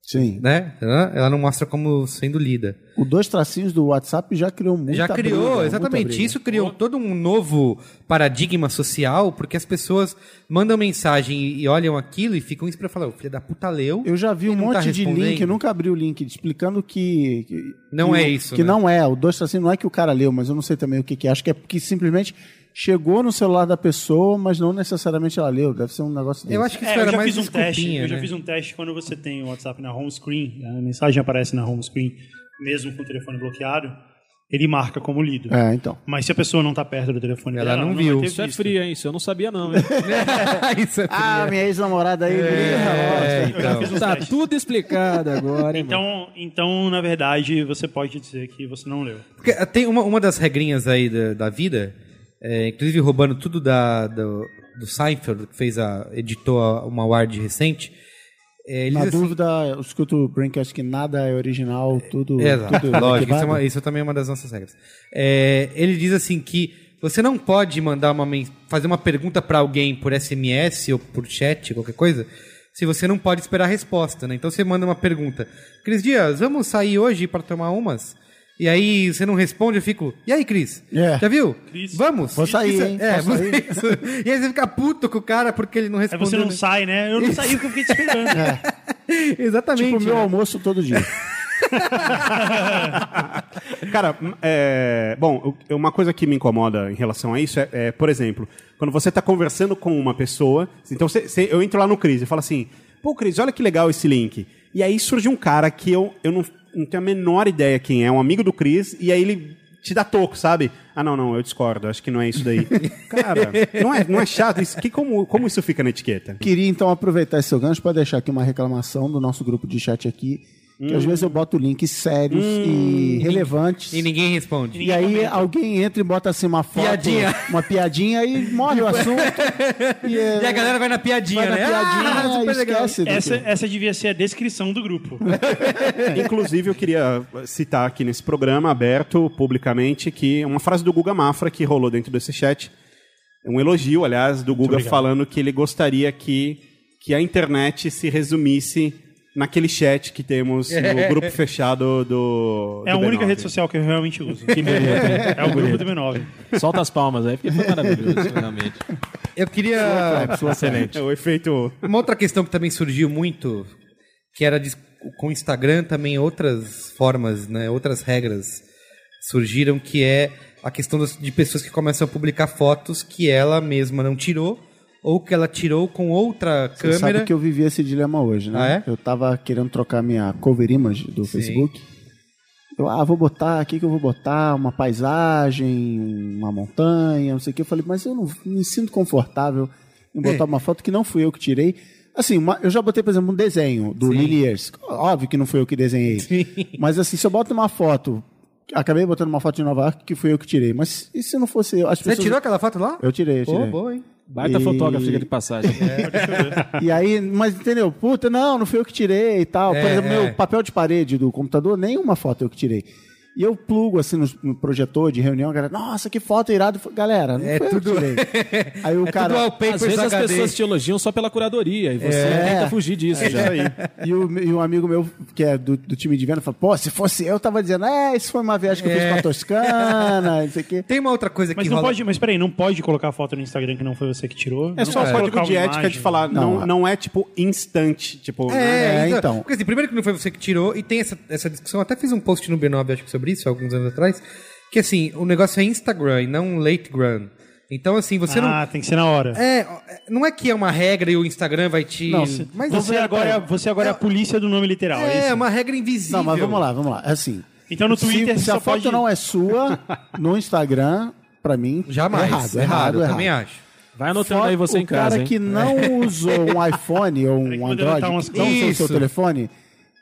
Sim. né? Ela não mostra como sendo lida. O dois tracinhos do WhatsApp já criou muita Já criou, briga, exatamente. Isso criou todo um novo paradigma social, porque as pessoas mandam mensagem e olham aquilo e ficam isso pra falar, o filho da puta leu. Eu já vi um não monte tá de respondendo." link, eu nunca abri o link explicando que. que- Não que é isso, Que né? não é. O dois tracinhos não é que o cara leu, mas eu não sei também o que, que é. Acho que é porque simplesmente chegou no celular da pessoa, mas não necessariamente ela leu. Deve ser um negócio desse. Eu acho que isso É, eu era já mais fiz um teste. desculpinha, Eu já né? fiz um teste quando você tem o WhatsApp na home screen, a mensagem aparece na home screen, mesmo com o telefone bloqueado, ele marca como lido. É, então. Mas se a pessoa não está perto do telefone Ela dela, não vai viu. ter Isso é visto. frio, hein? Isso eu não sabia, não. isso é Ah, frio. minha ex-namorada aí. É, Eu já então. um tá teste. tudo explicado agora, mano? Então, então, na verdade, você pode dizer que você não leu. Porque tem uma, uma das regrinhas aí da, da vida, é, inclusive roubando tudo da, do, do Seinfeld, que fez a, editou a- uma Ward recente. É, Na assim- dúvida, eu escuto o Braincast que nada é original, tudo. É, Exato, tudo lógico, isso, é uma- isso também é uma das nossas regras. É, ele diz assim que você não pode mandar uma fazer uma pergunta para alguém por SMS ou por chat, qualquer coisa, se você não pode esperar a resposta, né? Então você manda uma pergunta. Cris Dias, vamos sair hoje para tomar umas? E aí você não responde, eu fico, e aí, Cris? É. Já viu? Cris. Vamos? Vou sair, Isso- hein? É, vou- sair? isso. E aí você fica puto com o cara porque ele não Aí respondeu. você não né? sai, né? Eu não saí porque eu fiquei te esperando. Exatamente. Tipo o meu né? almoço todo dia. Cara, é, bom, uma coisa que me incomoda em relação a isso é, é, por exemplo, quando você está conversando com uma pessoa, então você- você- eu entro lá no Cris e falo assim, pô, Cris, olha que legal esse link. E aí surge um cara que eu, eu não, não tenho a menor ideia quem é, um amigo do Cris, e aí ele te dá toco, sabe? Ah, não, não, eu discordo, acho que não é isso daí. Cara, não é, não é chato isso? Que, como, como isso fica na etiqueta? Queria então aproveitar esse seu gancho para deixar aqui uma reclamação do nosso grupo de chat aqui. Que Hum. às vezes eu boto links sérios e relevantes. E ninguém responde. E aí alguém entra e bota assim uma foto, Piadinha. uma piadinha e morre o assunto. e, é- E a galera vai na piadinha, vai na né? piadinha Ah, super legal. esquece. Essa, que- essa devia ser a descrição do grupo. Inclusive, eu queria citar aqui nesse programa, aberto publicamente, que uma frase do Guga Mafra que rolou dentro desse chat. Um elogio, aliás, do Guga falando que ele gostaria que, que a internet se resumisse naquele chat que temos no grupo fechado do. É do a única B9. rede social que eu realmente uso. Que bonito? É o grupo do B9. Solta as palmas aí, porque foi maravilhoso, realmente. Eu queria. Excelente. É o efeito. Uma outra questão que também surgiu muito, que era de- com o Instagram também outras formas, né, outras regras surgiram, que é a questão de pessoas que começam a publicar fotos que ela mesma não tirou ou que ela tirou com outra Você sabe câmera. que eu vivi esse dilema hoje, né? Ah, é? Eu tava querendo trocar minha cover image do Facebook. Eu, ah, vou botar, o que eu vou botar? Uma paisagem, uma montanha, não sei o que. Eu falei, mas eu não me sinto confortável em É. botar uma foto que não fui eu que tirei. Assim, uma- eu já botei, por exemplo, um desenho do Liliers. Óbvio que não foi eu que desenhei. Mas assim, se eu boto uma foto, acabei botando uma foto de Nova York que fui eu que tirei. Mas e se não fosse eu? As Você pessoas- tirou aquela foto lá? Eu tirei, eu Pô, tirei. boa, hein? Baita E- fotógrafo, diga de passagem. E aí, mas entendeu? Puta, não, não fui eu que tirei e tal. Por É, exemplo, é. meu papel de parede do computador, nenhuma foto eu que tirei. E eu plugo assim no, no projetor de reunião, a galera, nossa, que foto irado. Galera, não É foi tudo- eu que tirei. Aí o É cara. tudo Às vezes as HD. pessoas te elogiam só pela curadoria e você É. tenta fugir disso já. E, o, e um amigo meu, que é do, do time de venda, falou: pô, se fosse eu, tava dizendo, é, isso foi uma viagem que eu fiz pra Toscana, não sei o quê. Tem uma outra coisa Mas que não rola... pode, mas peraí, não pode colocar foto no Instagram que não foi você que tirou? É só o código de ética imagem? de falar, não, Não, não, é tipo instante. Tipo, né? É, É, então, então. Porque assim, primeiro que não foi você que tirou, e tem essa, essa discussão, até fiz um post no B9, acho que sobre isso, alguns anos atrás, que assim, o negócio é Instagram e não Lategram. Então, assim, você não. ah, tem que ser na hora. É, não é que é uma regra e o Instagram vai te. Não, se- mas você, agora é, você agora é a polícia do nome literal. É, É, isso? uma regra invisível. Não, mas vamos lá, vamos lá. É assim. Então no Twitter se, se a foto pode... não é sua, no Instagram, pra mim, Jamais. é errado, errado, errado, eu errado. também acho. Vai anotando Foto- aí você o em casa, cara hein? que não usou um iPhone ou um Android, umas não usou o seu telefone,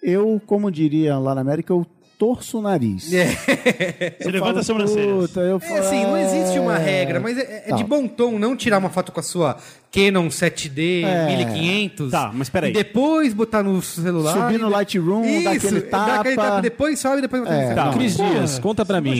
eu, como diria lá na América, eu torço o nariz. Você Eu levanta falo, a sobrancelha. Eu É falo, assim, não existe uma é. regra, mas é, é Tá. de bom tom não tirar uma foto com a sua Canon 7D É. 1500. Tá, mas peraí. E depois botar no celular. Subir no Lightroom, Isso, dar aquele dá aquele tapa. tapa, depois sobe, depois botar no É. celular. Tá. Cris Dias, conta pra mim.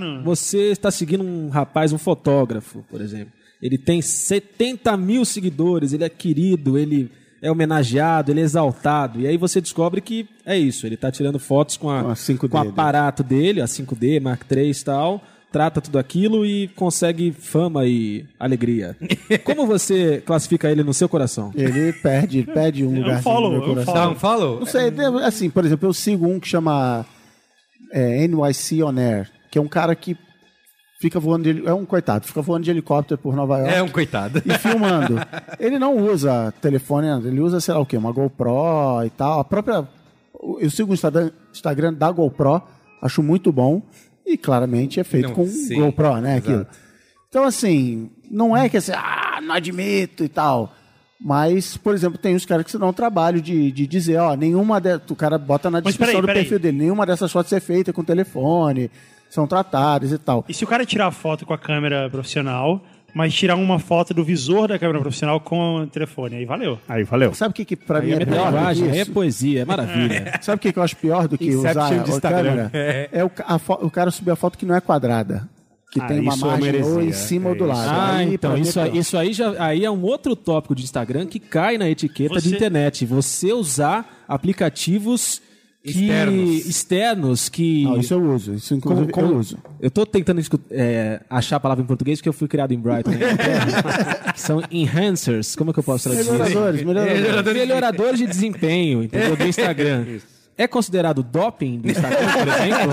no... Você está seguindo um rapaz, um fotógrafo, por exemplo. Ele tem 70 mil seguidores, ele é querido, ele é homenageado, ele é exaltado. E aí você descobre que é isso, ele está tirando fotos com, a, Com a 5D com o aparato dele, a 5D, Mark III e tal, trata tudo aquilo e consegue fama e alegria. Como você classifica ele no seu coração? Ele perde, ele perde um lugar follow, no meu coração. Dá um follow? Não sei, deve- assim, por exemplo, eu sigo um que chama é, NYC On Air, que é um cara que fica voando de, é um coitado, fica voando de helicóptero por Nova York É um coitado. e filmando. Ele não usa telefone, ele usa, sei lá o quê, uma GoPro e tal. A própria. Eu sigo o Instagram, Instagram da GoPro, acho muito bom. E claramente é feito Não, com sim, GoPro, né? exato. Aquilo. Então, assim, não é que assim, ah, não admito e tal. Mas, por exemplo, tem uns caras que se dão o trabalho de, de dizer, ó, nenhuma de... o cara bota na descrição peraí, do peraí. perfil dele, nenhuma dessas fotos é feita com telefone, são tratadas e tal. E se o cara tirar foto com a câmera profissional, mas tirar uma foto do visor da câmera profissional com o telefone, aí valeu. Aí, valeu. Sabe o que, que pra mim Aí é é pior linguagem, é isso? poesia, é maravilha. Sabe o que, que eu acho pior do que Inception usar de a Instagram. câmera? É, o, a fo- o cara subir a foto que não é quadrada. Que Ah, tem uma isso é margem heresia, ou em cima ou do é lado. Ah, Aí, então mim, isso, é aí- pior. isso aí já aí é um outro tópico de Instagram que cai na etiqueta Você- de internet. Você usar aplicativos que- Externos. externos que Não, isso eu uso. Isso, inclusive, Como- como- eu uso. Eu tô tentando é, achar a palavra em português porque eu fui criado em Brighton, né? que são enhancers. Como é que eu posso traduzir? Melhoradores, melhoradores. Melhoradores de desempenho, entendeu? Do Instagram. É considerado doping do Instagram, por exemplo?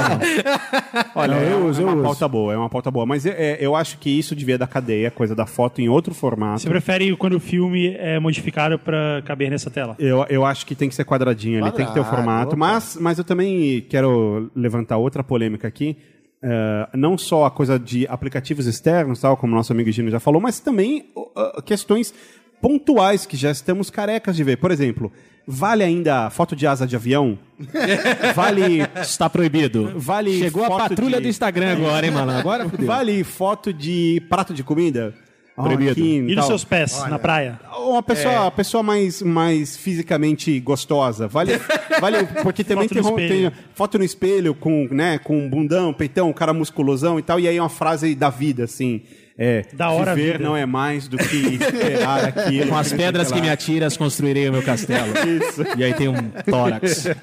Olha, Não, eu é, uso, é eu uma uso. pauta boa, é uma pauta boa. Mas é, é, eu acho que isso devia dar cadeia, coisa da foto em outro formato. Você prefere quando o filme é modificado pra caber nessa tela? Eu, eu acho que tem que ser quadradinho ali, tem que ter o formato. opa. Mas, mas eu também quero levantar outra polêmica aqui. Eh, não só a coisa de aplicativos externos, tal, como nosso amigo Gino já falou, mas também uh, questões pontuais que já estamos carecas de ver. Por exemplo, vale ainda foto de asa de avião? vale Está proibido. Vale Chegou a patrulha de- do Instagram agora, hein, mano? Agora fudeu. Vale foto de prato de comida? Proibido. Aqui, E dos seus pés na praia? Uma pessoa, É. uma pessoa mais, mais fisicamente gostosa. Vale, vale porque também Foto tem, no tem foto no espelho com, né, com um bundão, peitão, um cara musculosão e tal. E aí uma frase da vida, assim. É, Da hora viver vida. não é mais do que esperar aquilo. Com as pedras que me atiras, construirei o meu castelo. Isso. E aí tem um tórax.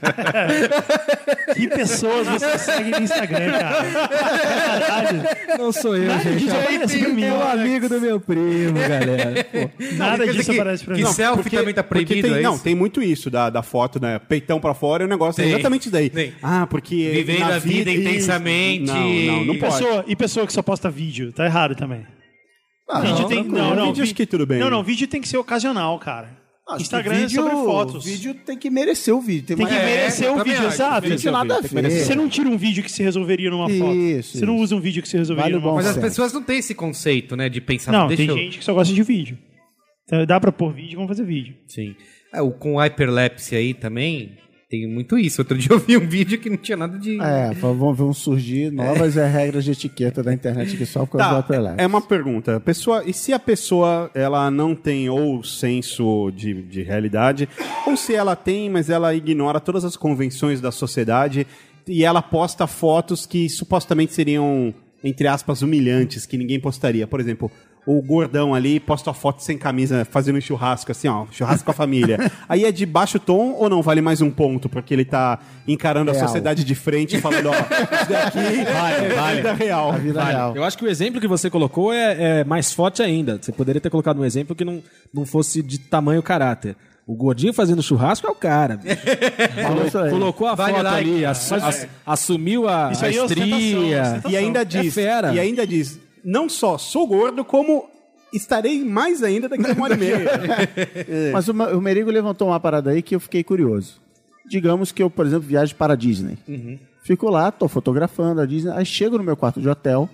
Que pessoas você segue no Instagram, cara? Caralho. Não sou eu, Nada gente. disso parece pra mim. É o amigo do meu primo, galera. Pô. Nada disso que- aparece pra que mim. selfie Porque- também tá proibido, tem, é Não, tem muito isso da, da foto, né? Peitão pra fora e o negócio é Tem. exatamente isso daí. Tem. Ah, porque. Vivendo na a vida isso. intensamente. Não, não, não E pode. pessoa, e pessoa que só posta vídeo? Tá errado também. Ah, vídeo não, tem, não, não, Vídeo acho que tudo bem. Não, não, vídeo tem que ser ocasional, cara. Acho que Instagram vídeo- é sobre fotos. O vídeo tem que merecer o vídeo. Tem que mais- merecer o eu também vídeo, acho. exato. Não tem nada a Tem que ver. Você não tira um vídeo que se resolveria numa foto. Isso, Você não isso. usa um vídeo que se resolveria Vale o numa foto. Mas as pessoas não têm esse conceito, né, de pensar. Não, deixa tem eu... gente que só gosta de vídeo. Então dá pra pôr vídeo, vamos fazer vídeo. Sim. É, o, com o hyperlapse aí também, tem muito isso. Outro dia eu vi um vídeo que não tinha nada de... É, vão, vão surgir novas eh, regras de etiqueta da internet que só por causa do Tá, é uma pergunta. Pessoa, e se a pessoa ela não tem ou senso de, de realidade, ou se ela tem, mas ela ignora todas as convenções da sociedade e ela posta fotos que supostamente seriam, entre aspas, humilhantes, que ninguém postaria. Por exemplo, o gordão ali posta a foto sem camisa, fazendo um churrasco, assim, ó, churrasco com a família. Aí é de baixo tom ou não vale mais um ponto? Porque ele tá encarando a Real. sociedade de frente e falando, ó, isso daqui Vale, é vale. vida real. A vida real. Eu acho que o exemplo que você colocou é, é mais forte ainda. Você poderia ter colocado um exemplo que não, não fosse de tamanho caráter. O gordinho fazendo churrasco é o cara. bicho. Falou isso aí. Colocou a Vale foto like. ali, ass- ass- assumiu a, a é ostentação, estria. ostentação. E ainda É diz, fera. e ainda diz, não só sou gordo, como estarei mais ainda daqui a uma hora e meia. Mas o, o Merigo levantou uma parada aí que eu fiquei curioso. Digamos que eu, por exemplo, viajo para a Disney. Fico lá, tô fotografando a Disney, aí chego no meu quarto de hotel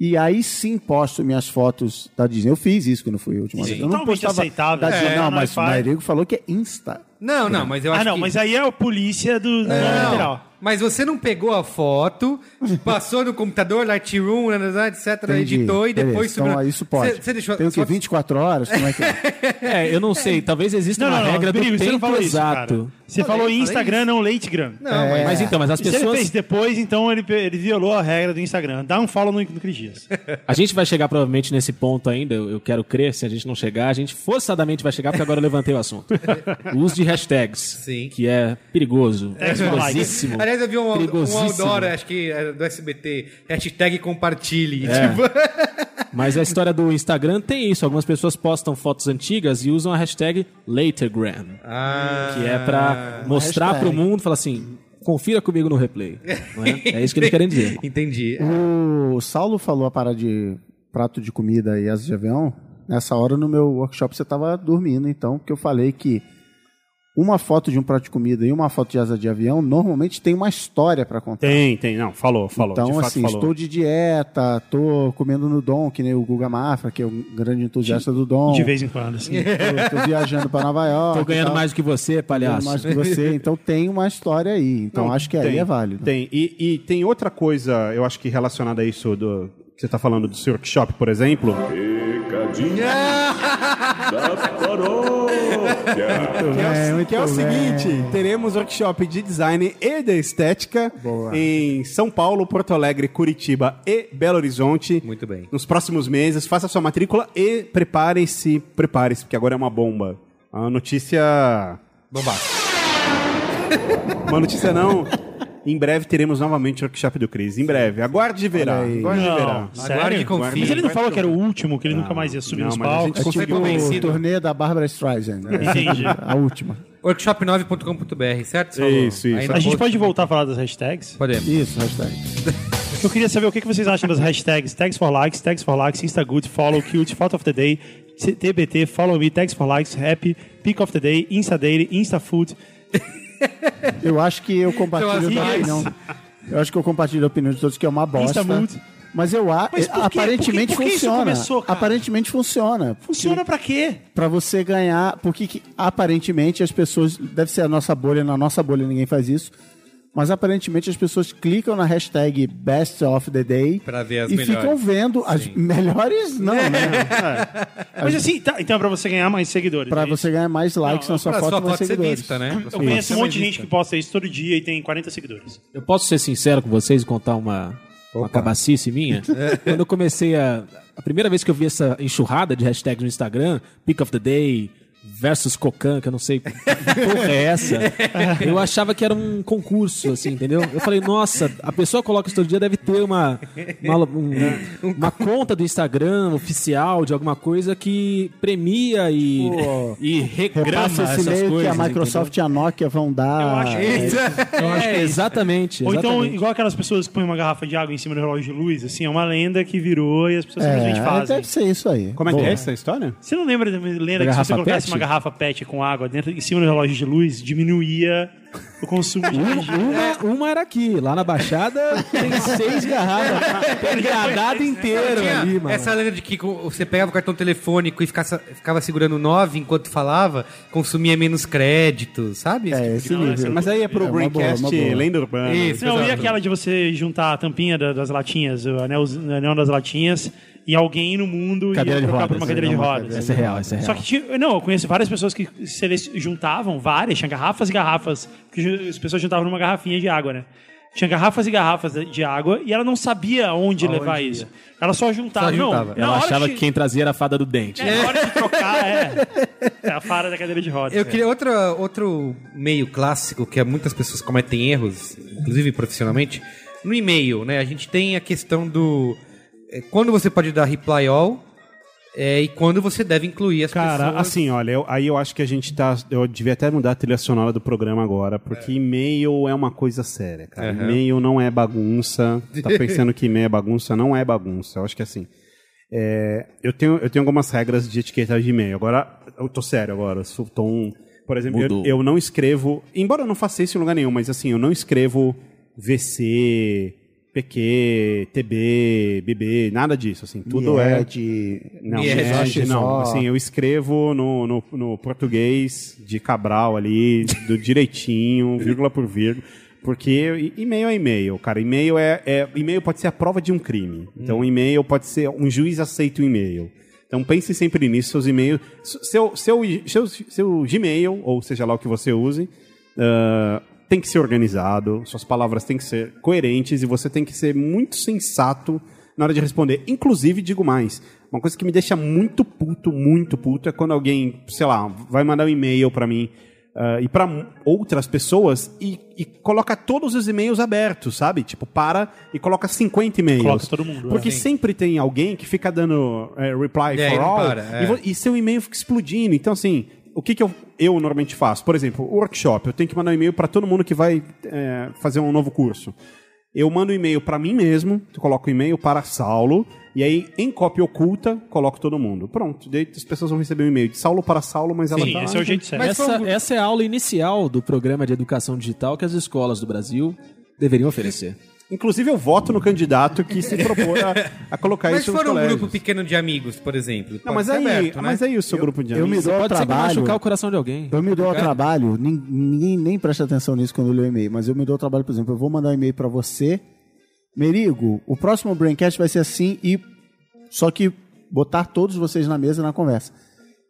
e aí sim posto minhas fotos da Disney. Eu fiz isso quando fui a última vez. Eu não postava aceitável. da Disney, É, não, mas o Wi-Fi. Merigo falou que é Insta. Não, não, mas eu acho Ah, não, que... mas aí é a polícia do, do Não, literal. Mas você não pegou a foto, passou no computador, Lightroom, né, etc, Entendi. editou e depois Beleza, Então, subiu- isso pode. Você, deixou Tem o quê? fotos- 24 horas? Como é que é? É, eu não sei. Talvez exista Não, uma não, não, regra do não tempo falou isso, exato. cara. Você falou Instagram, isso. não Leitegram. Não, É. mas... Mas então, mas as se ele pessoas. fez depois, então ele, ele violou a regra do Instagram. Dá um follow no, no Cris Dias. A gente vai chegar provavelmente nesse ponto ainda, eu eu quero crer, se a gente não chegar, a gente forçadamente vai chegar, porque agora eu levantei o assunto. O uso de hashtags, Sim. que é perigoso, for likes. perigosíssimo. Aliás, eu vi um, um outdoor, acho que era do SBT, hashtag compartilhe. É. Tipo, Mas a história do Instagram tem isso, algumas pessoas postam fotos antigas e usam a hashtag Latergram, ah, que é pra mostrar hashtag. pro mundo, falar assim, confira comigo no replay. Não é? é isso que eles querem dizer. Entendi. O Saulo falou a parada de prato de comida e asa de avião. Nessa hora no meu workshop você estava dormindo, então, porque eu falei que uma foto de um prato de comida e uma foto de asa de avião normalmente tem uma história para contar. tem, tem. Não, falou, falou. de Então, fato assim, falou. estou de dieta, tô comendo no Dom, que nem o Guga Mafra, que é um grande entusiasta do Dom. De vez em quando, assim. Tô, tô viajando para Nova York. Tô ganhando mais do que você, Ganhando palhaço. mais do que você. Então tem uma história aí. Então Não, acho que aí tem, é válido. Tem. E, e tem outra coisa, eu acho que relacionada a isso do. que Você está falando do seu workshop, por exemplo. Muito que é o seguinte: teremos workshop de design e de estética Boa. em São Paulo, Porto Alegre, Curitiba e Belo Horizonte. Muito bem. Nos próximos meses, faça sua matrícula e prepare-se, prepare-se, porque agora é uma bomba. A notícia. Bombástico. Uma notícia não. Em breve teremos novamente o workshop do Cris. Em breve. Aguarde e verá. Aguarde e verá. Não, sério? Aguarde e confie. Mas ele não falou que era o último, que ele nunca mais ia subir não, nos mas a gente palcos. É tipo o turnê da Bárbara Streisand. né? Entendi. A última. Workshop9.com.br, certo? Saulo? Isso, isso. A gente pode voltar a falar das hashtags? Podemos. Isso, hashtag. Eu queria saber o que que vocês acham das hashtags Tags for Likes, Tags for Likes, Instagood, Follow, Cute, Photo of the Day, TBT, Follow Me, Tags for Likes, Happy, Pick of the Day, Insta Daily, Insta Food. Eu acho que eu compartilho as da opinião. Eu acho que eu compartilho a opinião de todos que é uma bosta. Mas eu acho. Aparentemente Por que- por que funciona. começou? Aparentemente funciona. Funciona pra quê? Pra você ganhar. Porque que, aparentemente as pessoas. Deve ser a nossa bolha. Na nossa bolha ninguém faz isso. Mas aparentemente as pessoas clicam na hashtag Best of the Day Pra ver as e melhores. ficam vendo as melhores, não, né? Mas assim, tá, então é pra você ganhar mais seguidores. Pra é você ganhar mais likes Não, na sua Pra foto, sua mais foto seguidores. vista, né? Eu conheço um monte de gente que posta isso todo dia e tem 40 seguidores. Eu posso ser sincero com vocês e contar uma, uma cabacice minha? Quando eu comecei a. A primeira vez que eu vi essa enxurrada de hashtags no Instagram, Pick of the Day versus Cocan, que eu não sei que porra é essa, eu achava que era um concurso, assim, entendeu? Eu falei, nossa, a pessoa coloca isso todo dia, deve ter uma, uma, um- uma conta do Instagram oficial de alguma coisa que premia e, Pô. e regrama Repassa esse essas coisas. que a Microsoft e a Nokia vão dar. Eu acho que- é, entendeu? É, exatamente. Ou então, exatamente. igual aquelas pessoas que põem uma garrafa de água em cima do relógio de luz, assim, é uma lenda que virou e as pessoas simplesmente é, fazem. deve ser isso aí. Como é que Boa. é essa história? Você não lembra da lenda Da que você colocasse? Uma garrafa PET com água dentro, em cima do relógio de luz, diminuía o consumo de energia? Uma, uma era aqui, lá na Baixada tem seis garrafas, pegadado inteiro Tinha ali, mano. essa lenda de que você pegava o cartão telefônico e ficava, ficava segurando 9 enquanto falava, consumia menos crédito, sabe? É, esse nível. Mas aí é pro É, uma boa, Braincast uma boa. Lenda Urbana. Isso. Não, e aquela de você juntar a tampinha da- das latinhas, o anel, o anel das latinhas, e alguém no mundo Cadeira ia de trocar rodas, por uma cadeira de é rodas. Essa é real, essa é real. Só que tinha, não, eu conheço várias pessoas que se eles juntavam várias, tinha garrafas e garrafas, que as pessoas juntavam numa garrafinha de água, né? Tinha garrafas e garrafas de- água e ela não sabia onde levar isso. Ela só juntava. Só juntava. Não, Ela achava que, que quem trazia era a fada do dente. É, na hora de trocar, é. É a fara da cadeira de rodas. Eu queria outra, outro meio clássico que muitas pessoas cometem erros, inclusive profissionalmente. No e-mail, né? A gente tem a questão do. É, Quando você pode dar reply all é, e quando você deve incluir as Cara, pessoas. assim, olha, eu- aí eu acho que a gente tá. Eu devia até mudar a trilha sonora do programa agora, porque e-mail é uma coisa séria, cara. Aham. E-mail não é bagunça. Tá pensando que e-mail é bagunça? Não é bagunça. Eu acho que assim. é, eu, tenho, eu tenho algumas regras de etiqueta de e-mail. Agora, eu tô sério agora. Eu sou tom. Por exemplo, eu, eu não escrevo. Embora eu não faça isso em lugar nenhum, mas assim, eu não escrevo VC, PQ, TB, BB, nada disso. Assim, tudo é. Mied, Não, Mied, Mied, não. Assim, eu escrevo no, no, no português de Cabral ali, do direitinho, vírgula por vírgula. Porque e-mail é e-mail, cara. E-mail é, é e-mail pode ser a prova de um crime. Então, e-mail pode ser um juiz aceita o e-mail. Então, pense sempre nisso, seus e-mails. Seu, seu, seu, seu Gmail, ou seja lá o que você use, ah, tem que ser organizado, suas palavras têm que ser coerentes e você tem que ser muito sensato na hora de responder. Inclusive, digo mais, uma coisa que me deixa muito puto, muito puto, é quando alguém, sei lá, vai mandar um e-mail pra mim ah, e pra outras pessoas e, e coloca todos os e-mails abertos, sabe? Tipo, para e coloca 50 e-mails. Coloca todo mundo, Porque é. sempre tem alguém que fica dando eh, reply É, for all para, é. e, e seu e-mail fica explodindo. Então, assim, o que, que eu, eu normalmente faço? Por exemplo, o workshop. Eu tenho que mandar um e-mail para todo mundo que vai eh, fazer um novo curso. Eu mando um e-mail para mim mesmo, coloco o e-mail para Saulo, e aí, em cópia oculta, coloco todo mundo. Pronto, daí as pessoas vão receber um e-mail de Saulo para Saulo, mas ela Sim, tá... esse é o jeito certo. Mas Essa, essa é a aula inicial do programa de educação digital que as escolas do Brasil deveriam oferecer. Inclusive, eu voto no candidato que se propõe a, a colocar Mas isso se nos for um colégios. grupo pequeno de amigos, por exemplo. Não, mas ser aí, aberto, né? mas aí o seu grupo de eu me amigos... dou ao Pode trabalho. machucar o coração de alguém. Eu me dou ao trabalho, nin- ninguém nem presta atenção nisso quando eu leio e-mail, mas eu me dou ao trabalho, por exemplo, eu vou mandar um e-mail pra você, Merigo, o próximo Braincast vai ser assim e só que botar todos vocês na mesa na conversa.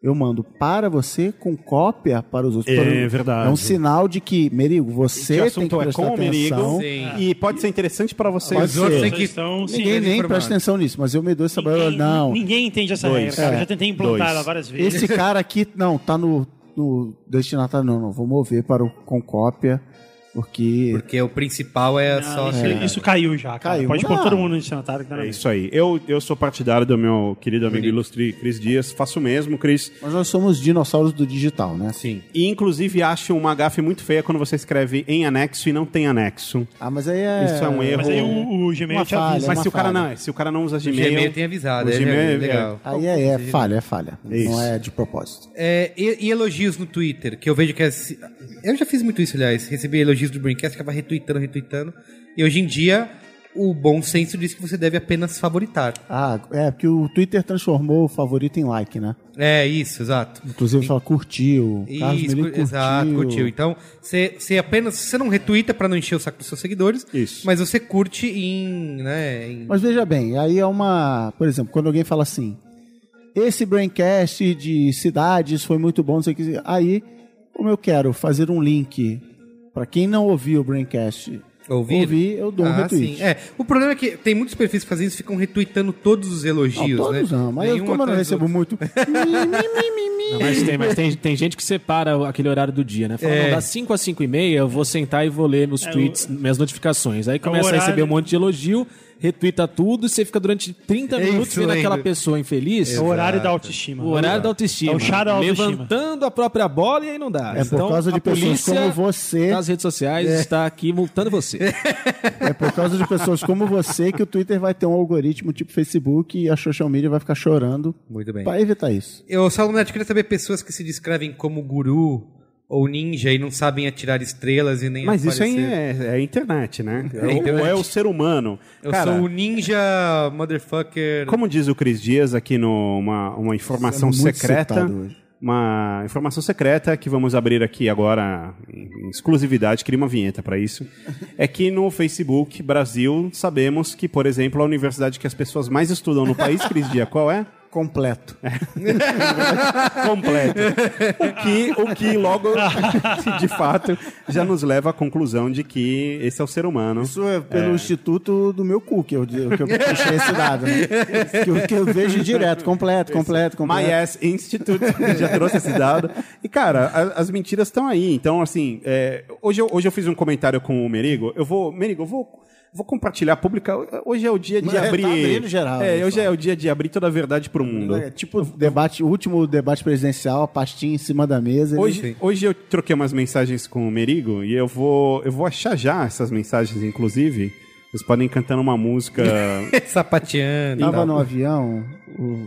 Eu mando para você com cópia para os outros. É verdade. É um sinal de que, Merigo, você tem que é prestar com o Merigo atenção. Sim. e pode ser interessante para vocês. Os outros ser. têm que... Estão- Ninguém nem presta atenção nisso, mas eu me dou esse trabalho. Ninguém, Não, ninguém entende essa Dois. regra, cara. É. Eu já tentei implantar Dois. ela várias vezes. esse cara aqui, não, tá no, no destinatário, não, não, vou mover para o com cópia, porque... Porque o principal é Não, só... isso, isso caiu já, cara. Caiu. Pode pôr todo mundo no destinatário que tá na É isso aí. Eu, eu sou partidário do meu querido amigo ilustre Cris Dias. Faço o mesmo, Cris. Mas nós somos dinossauros do digital, né? Sim. E, inclusive, acho uma gafe muito feia quando você escreve em anexo e não tem anexo. Ah, mas aí é... Isso é um erro. Mas aí o, o Gmail Uma te avisa. falha, Mas se o, cara falha. não, se o cara não usa O Gmail... Gmail tem avisado, o é, Gmail é é- legal. Aí é, é falha, é falha. Isso. Não é de propósito. É, e, e elogios no Twitter, que eu vejo que... As, eu já fiz muito isso, aliás. Recebi elogios do Braincast, ficava retweetando, retweetando. E hoje em dia, o bom senso diz que você deve apenas favoritar. Ah, é, porque o Twitter transformou o favorito em like, né? É, isso, exato. Inclusive fala curtiu. Isso, curtiu. exato, curtiu. Então, você apenas. Você não retuita pra não encher o saco dos seus seguidores. Isso. Mas você curte em. Né, em- Mas veja bem, aí é uma. Por exemplo, quando alguém fala assim: esse braincast de cidades foi muito bom, não sei o que. Aí, como eu quero fazer um link para quem não ouviu o braincast Ouvir? ouvir, eu dou um Ah, retweet. sim. É, o problema é que tem muitos perfis que fazem isso ficam retweetando todos os Não, elogios, todos né? não, mas eu, como eu não recebo muito. Não, mas tem, mas tem, tem gente que separa aquele horário do dia, né? Fala, É. não, das 5 às 5 e meia eu vou sentar e vou ler meus tweets, minhas notificações. Aí começa a horário- receber um monte de elogio, retuita tudo, e você fica durante 30 É minutos vendo aquela pessoa infeliz. É o horário da autoestima. O horário da autoestima. É o chá da autoestima. Levantando a própria bola e aí não dá. É por causa de a pessoas como você. Das redes sociais está aqui multando você. É por causa de pessoas como você que o Twitter vai ter um algoritmo tipo Facebook e a social media vai ficar chorando Muito bem. para evitar isso. Eu, Saulo Neto, queria saber pessoas que se descrevem como guru ou ninja e não sabem atirar estrelas e nem Mas isso aí aparecer. é, é a internet, né? É internet. Ou é o ser humano. Eu Cara, sou o ninja motherfucker. Como diz o Cris Dias aqui numa uma informação muito secreta, uma informação secreta que vamos abrir aqui agora em exclusividade, queria uma vinheta para isso, é que no Facebook Brasil sabemos que, por exemplo, a universidade que as pessoas mais estudam no país, Cris Dias, qual é? Completo. completo. O que, o que logo, de fato, já nos leva à conclusão de que esse é o ser humano. Isso é pelo instituto do meu cu que eu, que eu puxei esse dado. Né? Que, eu, que eu vejo direto, completo, completo, completo. My Ass Institute já trouxe esse dado. E, cara, a- as mentiras estão aí. Então, assim, é, hoje, eu, hoje eu fiz um comentário com o Merigo. Eu vou, Merigo, eu vou Vou compartilhar pública. Hoje é o dia de É, tá abrir. abrindo geral, é, né, hoje só. é o dia de abrir toda a verdade pro mundo. É tipo debate, o último debate presidencial, a pastinha em cima da mesa. ele- Hoje, hoje eu troquei umas mensagens com o Merigo e eu vou, eu vou achar já essas mensagens, inclusive. Vocês podem ir cantando uma música. Sapateando. tava no avião, o-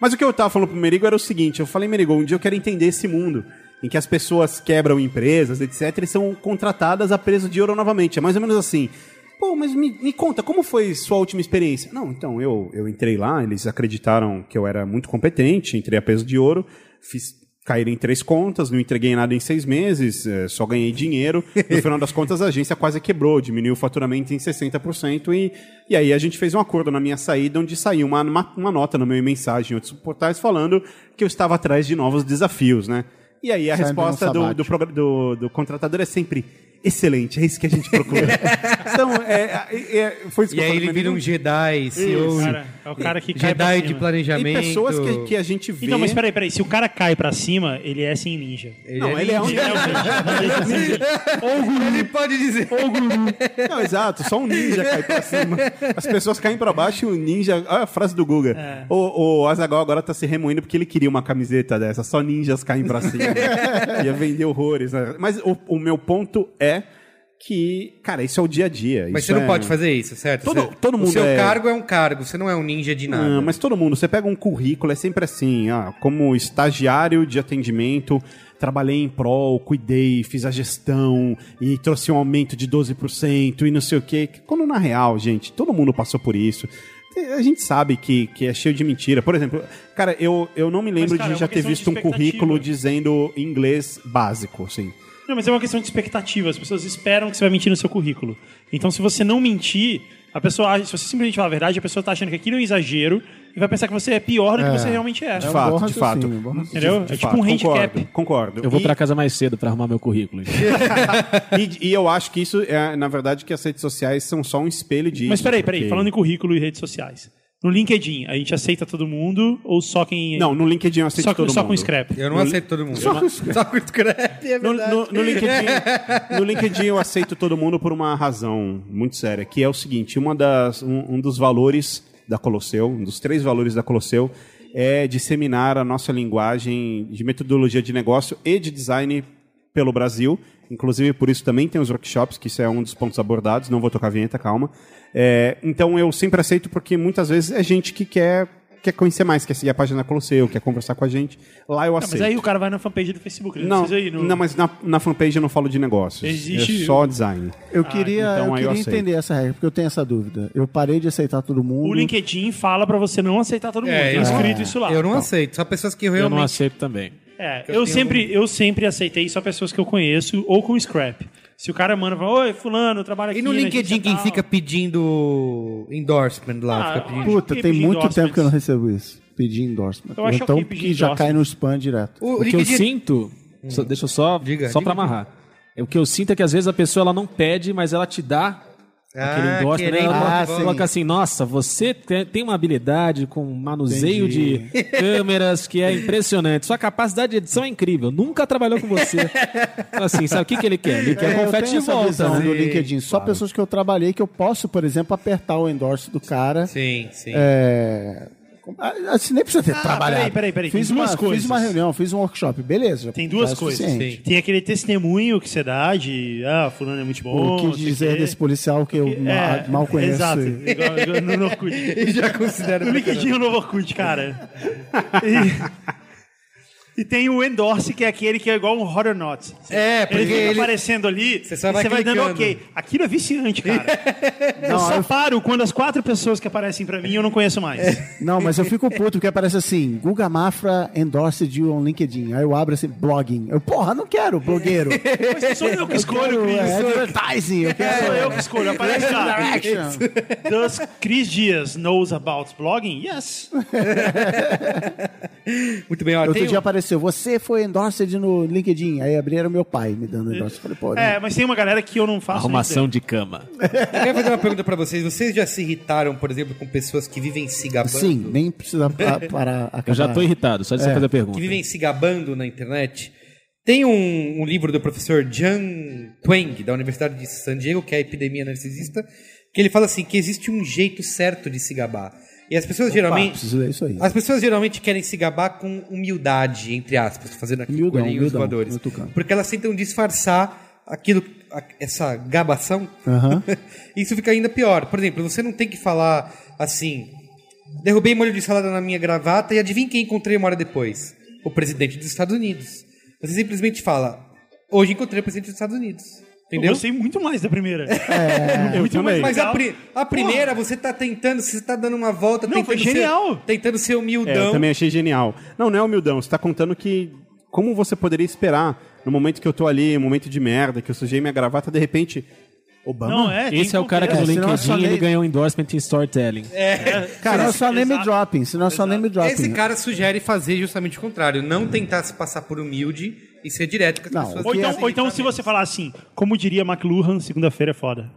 Mas o que eu tava falando pro Merigo era o seguinte: eu falei, Merigo, um dia eu quero entender esse mundo em que as pessoas quebram empresas, etc., e são contratadas a preço de ouro novamente. É mais ou menos assim. Pô, mas me, me conta, como foi sua última experiência? Não, então, eu, eu entrei lá, eles acreditaram que eu era muito competente, entrei a peso de ouro, fiz cair em três contas, não entreguei nada em seis meses, eh, só ganhei dinheiro. No final das contas, a agência quase quebrou, diminuiu o faturamento em 60%. E, e aí a gente fez um acordo na minha saída, onde saiu uma, uma, uma nota no meu mensagem em outros portais falando que eu estava atrás de novos desafios, né? E aí a Sai resposta do, do, do, do contratador é sempre excelente, é isso que a gente procura. então, é, é- é- foi isso E que eu aí falei ele vira um mim. Jedi, CEO. Cara, é o cara que cai Jedi de planejamento. Tem pessoas que, que a gente vê... Então, mas peraí, peraí. Se o cara cai pra cima, ele é sem ninja. Não, ele é um... Ele é o ninja. Ele pode dizer. Não, exato, só um ninja cai pra cima. As pessoas caem pra baixo e o ninja. Olha a frase do Guga. É. O, o Azagal agora tá se remoendo porque ele queria uma camiseta dessa. Só ninjas caem pra cima. Ia vender horrores. né? Mas o, o meu ponto é que, cara, isso é o dia a dia. Mas Isso você não é- pode fazer isso, certo? Todo- Você- todo mundo O seu é- cargo é um cargo, você não é um ninja de nada. Ah, mas todo mundo, você pega um currículo, é sempre assim, ah, como estagiário de atendimento, trabalhei em prol, cuidei, fiz a gestão e trouxe um aumento de 12% e não sei o quê. Quando na real, gente, todo mundo passou por isso. A gente sabe que, que é cheio de mentira. Por exemplo, cara, eu, eu não me lembro cara, de é já ter visto um currículo dizendo inglês básico, assim. Não, mas é uma questão de expectativa. As pessoas esperam que você vai mentir no seu currículo. Então, se você não mentir, a pessoa se você simplesmente falar a verdade, a pessoa tá achando que aquilo é um exagero e vai pensar que você é pior do que você realmente é. De É um fato, de fato. Entendeu? De é tipo fato, um handicap. Concordo, concordo. Eu vou E- pra casa mais cedo pra arrumar meu currículo. e, e eu acho que isso é, na verdade, que as redes sociais são só um espelho disso. Mas peraí, peraí. porque- Falando em currículo e redes sociais. No LinkedIn, a gente aceita todo mundo ou só quem... Não, no LinkedIn eu aceito só, todo só mundo. com scrap. Eu não aceito todo mundo. Só, só com scrap, é No, verdade. no- no LinkedIn, no LinkedIn eu aceito todo mundo por uma razão muito séria, que é o seguinte, uma das, um, um dos valores da Colosseu, um dos três valores da Colosseu, é disseminar a nossa linguagem de metodologia de negócio e de design pelo Brasil. Inclusive, por isso também tem os workshops, que isso é um dos pontos abordados. Não vou tocar a vinheta, calma. É, então, eu sempre aceito porque muitas vezes é gente que quer, quer conhecer mais, quer seguir a página Colosseu, quer conversar com a gente. Lá eu Não, aceito. mas aí o cara vai na fanpage do Facebook. Ele Não, precisa ir no... não, mas na, na fanpage eu não falo de negócios. Existe- É só design. Eu queria, então eu eu queria aceito. entender essa regra, porque eu tenho essa dúvida. Eu parei de aceitar todo mundo. O LinkedIn fala pra você não aceitar todo mundo. É, Tem eu- escrito isso lá. Eu não aceito, só pessoas que Eu não realmente... aceito também. É, eu eu, sempre, eu sempre aceitei só pessoas que eu conheço ou com scrap. Se o cara manda e fala, oi, fulano, eu trabalho aqui E no LinkedIn, quem tal." fica pedindo endorsement lá? Ah, fica pedindo... Puta, tem muito tempo que eu não recebo isso. Pedir endorsement. Eu acho então, pedir que já cai no spam direto. O, O que eu sinto, só- deixa eu só, Diga, só diga, pra amarrar. É, O que eu sinto é que às vezes a pessoa ela não pede, mas ela te dá Ah, aquele endorsement. né? Ela Ah, coloca, sim. coloca assim, nossa, você te- tem uma habilidade com manuseio Entendi. de câmeras que é impressionante. Sua capacidade de edição é incrível. Nunca trabalhou com você. Então, assim, sabe o que, que ele quer? Ele quer É, eu confete tenho de essa volta. visão né? do LinkedIn. Só pessoas que eu trabalhei que eu posso, por exemplo, apertar o endorse do cara. Sim, sim. É... Assim, nem precisa ter trabalhado. peraí, peraí, peraí. Fiz Tem duas uma, coisas. Fiz uma reunião, fiz um workshop. Beleza. Tem duas é coisas. Sim. Tem aquele testemunho que você dá de, ah, fulano é muito bom. O que dizer desse policial que eu É, ma- mal conheço. Exato. e- Igual, no, no Orkut. Já considera... No LinkedIn é o novo Orkut, cara. E, e tem o endorse, que é aquele que é igual um hot or not. É, porque ele fica ele- aparecendo ali Você só e vai você vai dando ok. Aquilo é viciante, cara. eu Não, só eu- paro quando as quatro pessoas que aparecem pra mim eu não conheço mais. Não, mas eu fico puto porque aparece assim: Guga Mafra endorsed you on LinkedIn. Aí eu abro assim, blogging. Eu, porra, não quero, blogueiro. Mas sou eu que escolho, quero, Cris. é, advertising. Eu quero. Sou eu que escolho. Aparece lá. Does Chris Dias knows about blogging? Yes. Muito bem, ó, Outro tem dia um- apareceu, você foi endorsed no LinkedIn. Aí abriram meu pai me dando endorsed. Falei, pô, né? É, mas tem uma galera que eu não faço. Arrumação de cama. Eu quero fazer uma pergunta pra vocês. Vocês já se irritaram, por exemplo, com pessoas que vivem se gabando? Sim, nem precisa pa- parar. Acabar. Eu já tô irritado, só de você É. fazer a pergunta. Que vivem se gabando na internet? Tem um, um livro do professor Jan Tweng, da Universidade de San Diego, que é epidemia narcisista, que ele fala assim que existe um jeito certo de se gabar. E as pessoas geralmente ler isso aí. as pessoas geralmente querem se gabar com humildade, entre aspas, fazendo aqui Humildão, humildão, voadores. no tucano. Porque elas tentam disfarçar aquilo, essa gabação. Aham. Isso fica ainda pior. Por exemplo, você não tem que falar assim: derrubei molho de salada na minha gravata e adivinha quem encontrei uma hora depois? O presidente dos Estados Unidos. Você simplesmente fala: hoje encontrei o presidente dos Estados Unidos. Eu Entendeu? gostei muito mais da primeira. Eu muito também. mais Mas a, pri- a primeira, você tá tentando, você tá dando uma volta, Não, tentando foi genial. Ser, tentando ser É, eu humildão. também achei genial. Não, não é humildão. Você tá contando que. Como você poderia esperar no momento que eu tô ali, um momento de merda, que eu sujei minha gravata, de repente. Obama? Não, é. Esse é o cara que no É, eu LinkedIn ele leio- ganhou endorsement em storytelling. Cara, senão é só name exato. dropping, senão é só name dropping. Esse cara sugere fazer justamente o contrário, não tentar se passar por humilde e ser direto com as Não, pessoas. Ou então, é- ou então se você falar assim, como diria McLuhan, segunda-feira é foda.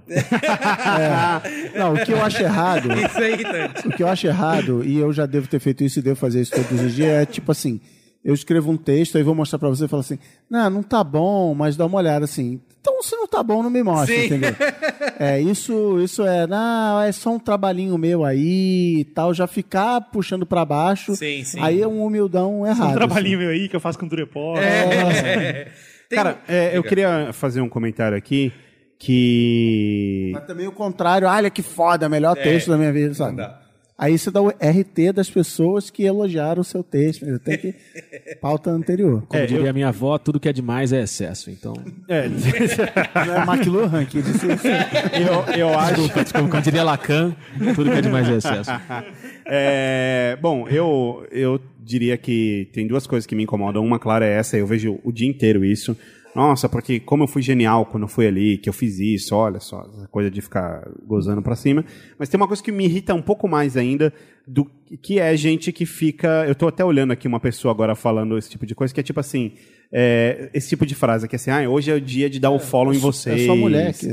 Não, o que eu acho errado, Isso é irritante. o que eu acho errado, e eu já devo ter feito isso e devo fazer isso todos os dias, é tipo assim, eu escrevo um texto, aí vou mostrar pra você e falo assim, não, não tá bom, mas dá uma olhada assim. Então, se não tá bom, não me mostra, Sim. entendeu? É, isso, isso é, não, é só um trabalhinho meu aí e tal, já ficar puxando pra baixo, Sim, sim. aí é um humildão errado. Um assim. trabalhinho meu aí que eu faço com Durepó. Tem- Cara, é, eu queria fazer um comentário aqui que. Mas também o contrário, olha que foda, melhor texto da minha vida, sabe? dá. Aí você dá o RT das pessoas que elogiaram o seu texto. Tem que. Pauta anterior. Como diria minha avó, tudo que é demais é excesso. Então, É, Não é McLuhan que disse isso. eu, eu acho. desculpa, desculpa, como diria Lacan, tudo que é demais é excesso. É, bom, eu, eu diria que tem duas coisas que me incomodam. Uma, claro, é essa. Eu vejo o dia inteiro isso. Nossa, porque como eu fui genial quando eu fui ali, que eu fiz isso, olha só, essa coisa de ficar gozando pra cima. Mas tem uma coisa que me irrita um pouco mais ainda, do que é gente que fica. Eu tô até olhando aqui uma pessoa agora falando esse tipo de coisa, que é tipo assim. É, esse tipo de frase que é assim, ah, hoje é o dia de dar o follow em vocês. É só mulher que.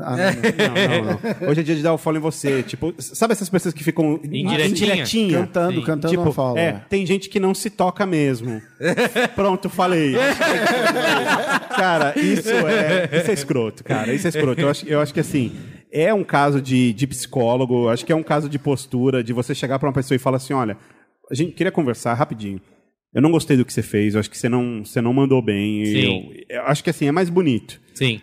Ah, não, não. Não. Hoje é dia de dar o follow em você. Tipo, sabe essas pessoas que ficam Indiretinha? indiretinha? Cantando, cantando Tipo, não fala. é, tem gente que não se toca mesmo. Pronto, falei. cara, isso é, isso é escroto, cara. Isso é escroto. Eu acho, eu acho que assim, é um caso de, de psicólogo, acho que é um caso de postura, de você chegar pra uma pessoa e falar assim: olha, a gente queria conversar rapidinho. Eu não gostei do que você fez, eu acho que você não, você não mandou bem. Sim. Eu, eu acho que assim, é mais bonito. Sim.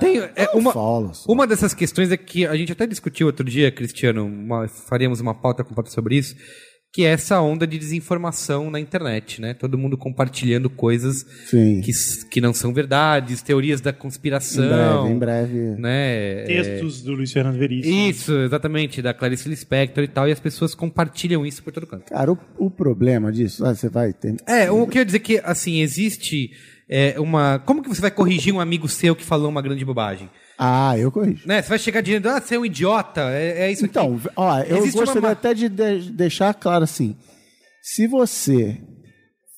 Tem, é, uma, fala, só. uma dessas questões é que a gente até discutiu outro dia, Cristiano, uma- faríamos uma pauta completa sobre isso, que é essa onda de desinformação na internet, né? Todo mundo compartilhando coisas Sim. que, que não são verdades, teorias da Em conspiração. breve, em breve. Né? Textos do Luiz Fernando Veríssimo. Isso, exatamente, da Clarice Lispector e tal, e as pessoas compartilham isso por todo canto. Cara, o, o problema disso, ah, você vai ter. É, o que eu ia dizer que, assim, existe é, uma... Como que você vai corrigir um amigo seu que falou uma grande bobagem? Ah, eu corrijo. Né? Você vai chegar dizendo, ah, você é um idiota, é, é isso aqui. Então, ó, eu Existe uma gostaria ma- até de, de- deixar claro assim: se você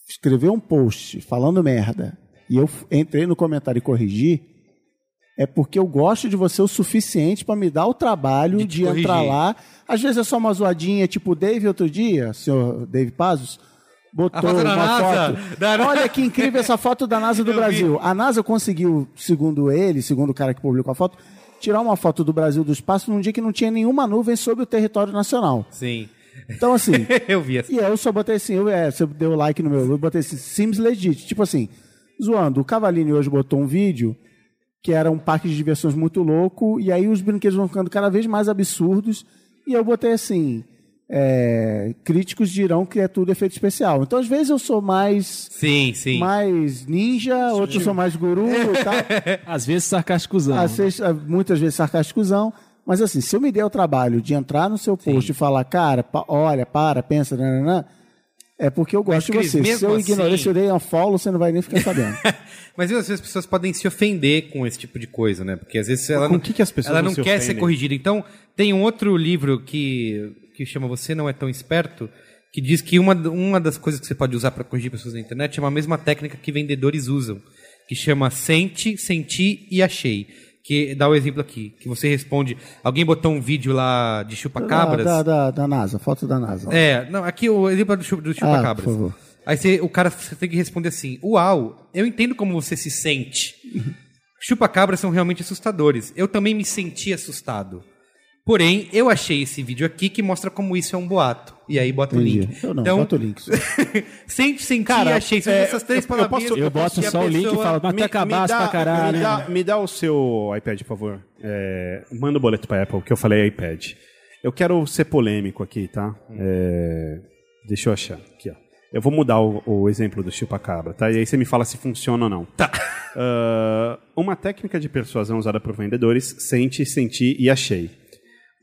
escrever um post falando merda e eu entrei no comentário e corrigi, é porque eu gosto de você o suficiente para me dar o trabalho De de, entrar lá. Às vezes é só uma zoadinha, tipo o Dave outro dia, senhor Dave Pazos. Botou A foto da uma NASA. foto. Da- Olha que incrível essa foto da NASA do Eu vi. Brasil. A NASA conseguiu, segundo ele, segundo o cara que publicou a foto, tirar uma foto do Brasil do espaço num dia que não tinha nenhuma nuvem sobre o território nacional. Sim. Então, assim, eu vi essa. e eu só botei assim, eu, é, você deu like no meu, eu botei assim, seems legit. Tipo assim, zoando, o Cavalini hoje botou um vídeo que era um parque de diversões muito louco, e aí os brinquedos vão ficando cada vez mais absurdos, e eu botei assim, é, críticos dirão que é tudo efeito especial. Então, às vezes eu sou mais, Sim, sim. mais ninja, outros sou mais guru e tal. Às vezes sarcásticozão. Às vezes, ah, muitas vezes sarcásticozão. Mas assim, se eu me der o trabalho de entrar no seu post e falar, cara, pa- olha, para, pensa, nananã, é porque eu gosto Cris, de você. Se eu ignorar, assim- se eu dei um follow, você não vai nem ficar sabendo. Mas às vezes as pessoas podem se ofender com esse tipo de coisa, né? Porque às vezes ela com não, o que que as pessoas ela não não se quer ser ofendem? corrigida. Então, tem um outro livro que, que chama Você Não É Tão Esperto, que diz que uma, uma das coisas que você pode usar para corrigir pessoas na internet é uma mesma técnica que vendedores usam, que chama sente, senti e achei. Que dá o exemplo aqui, que você responde, alguém botou um vídeo lá de chupacabras. Da, da, da NASA, foto da NASA. É, não, aqui o exemplo é do, chupa, do chupacabras. por favor. Aí você, o cara você tem que responder assim: Uau, eu entendo como você se sente. Chupacabras são realmente assustadores. Eu também me senti assustado. Porém, eu achei esse vídeo aqui que mostra como isso é um boato. E aí bota o Entendi. link. Eu não, então, bota o link. sente, senti, Cara, achei. São é, essas três eu- eu posso- Eu boto só o link e falo, mas tá cabaço pra caralho. me, dá, me dá o seu iPad, por favor. É, manda o boleto pra Apple, que eu falei iPad. Eu quero ser polêmico aqui, tá? É, deixa eu achar. Aqui, ó. Eu vou mudar o, o exemplo do chupa-cabra, tá? E aí você me fala se funciona ou não. Tá. Ah, uma técnica de persuasão usada por vendedores, sente, senti e achei.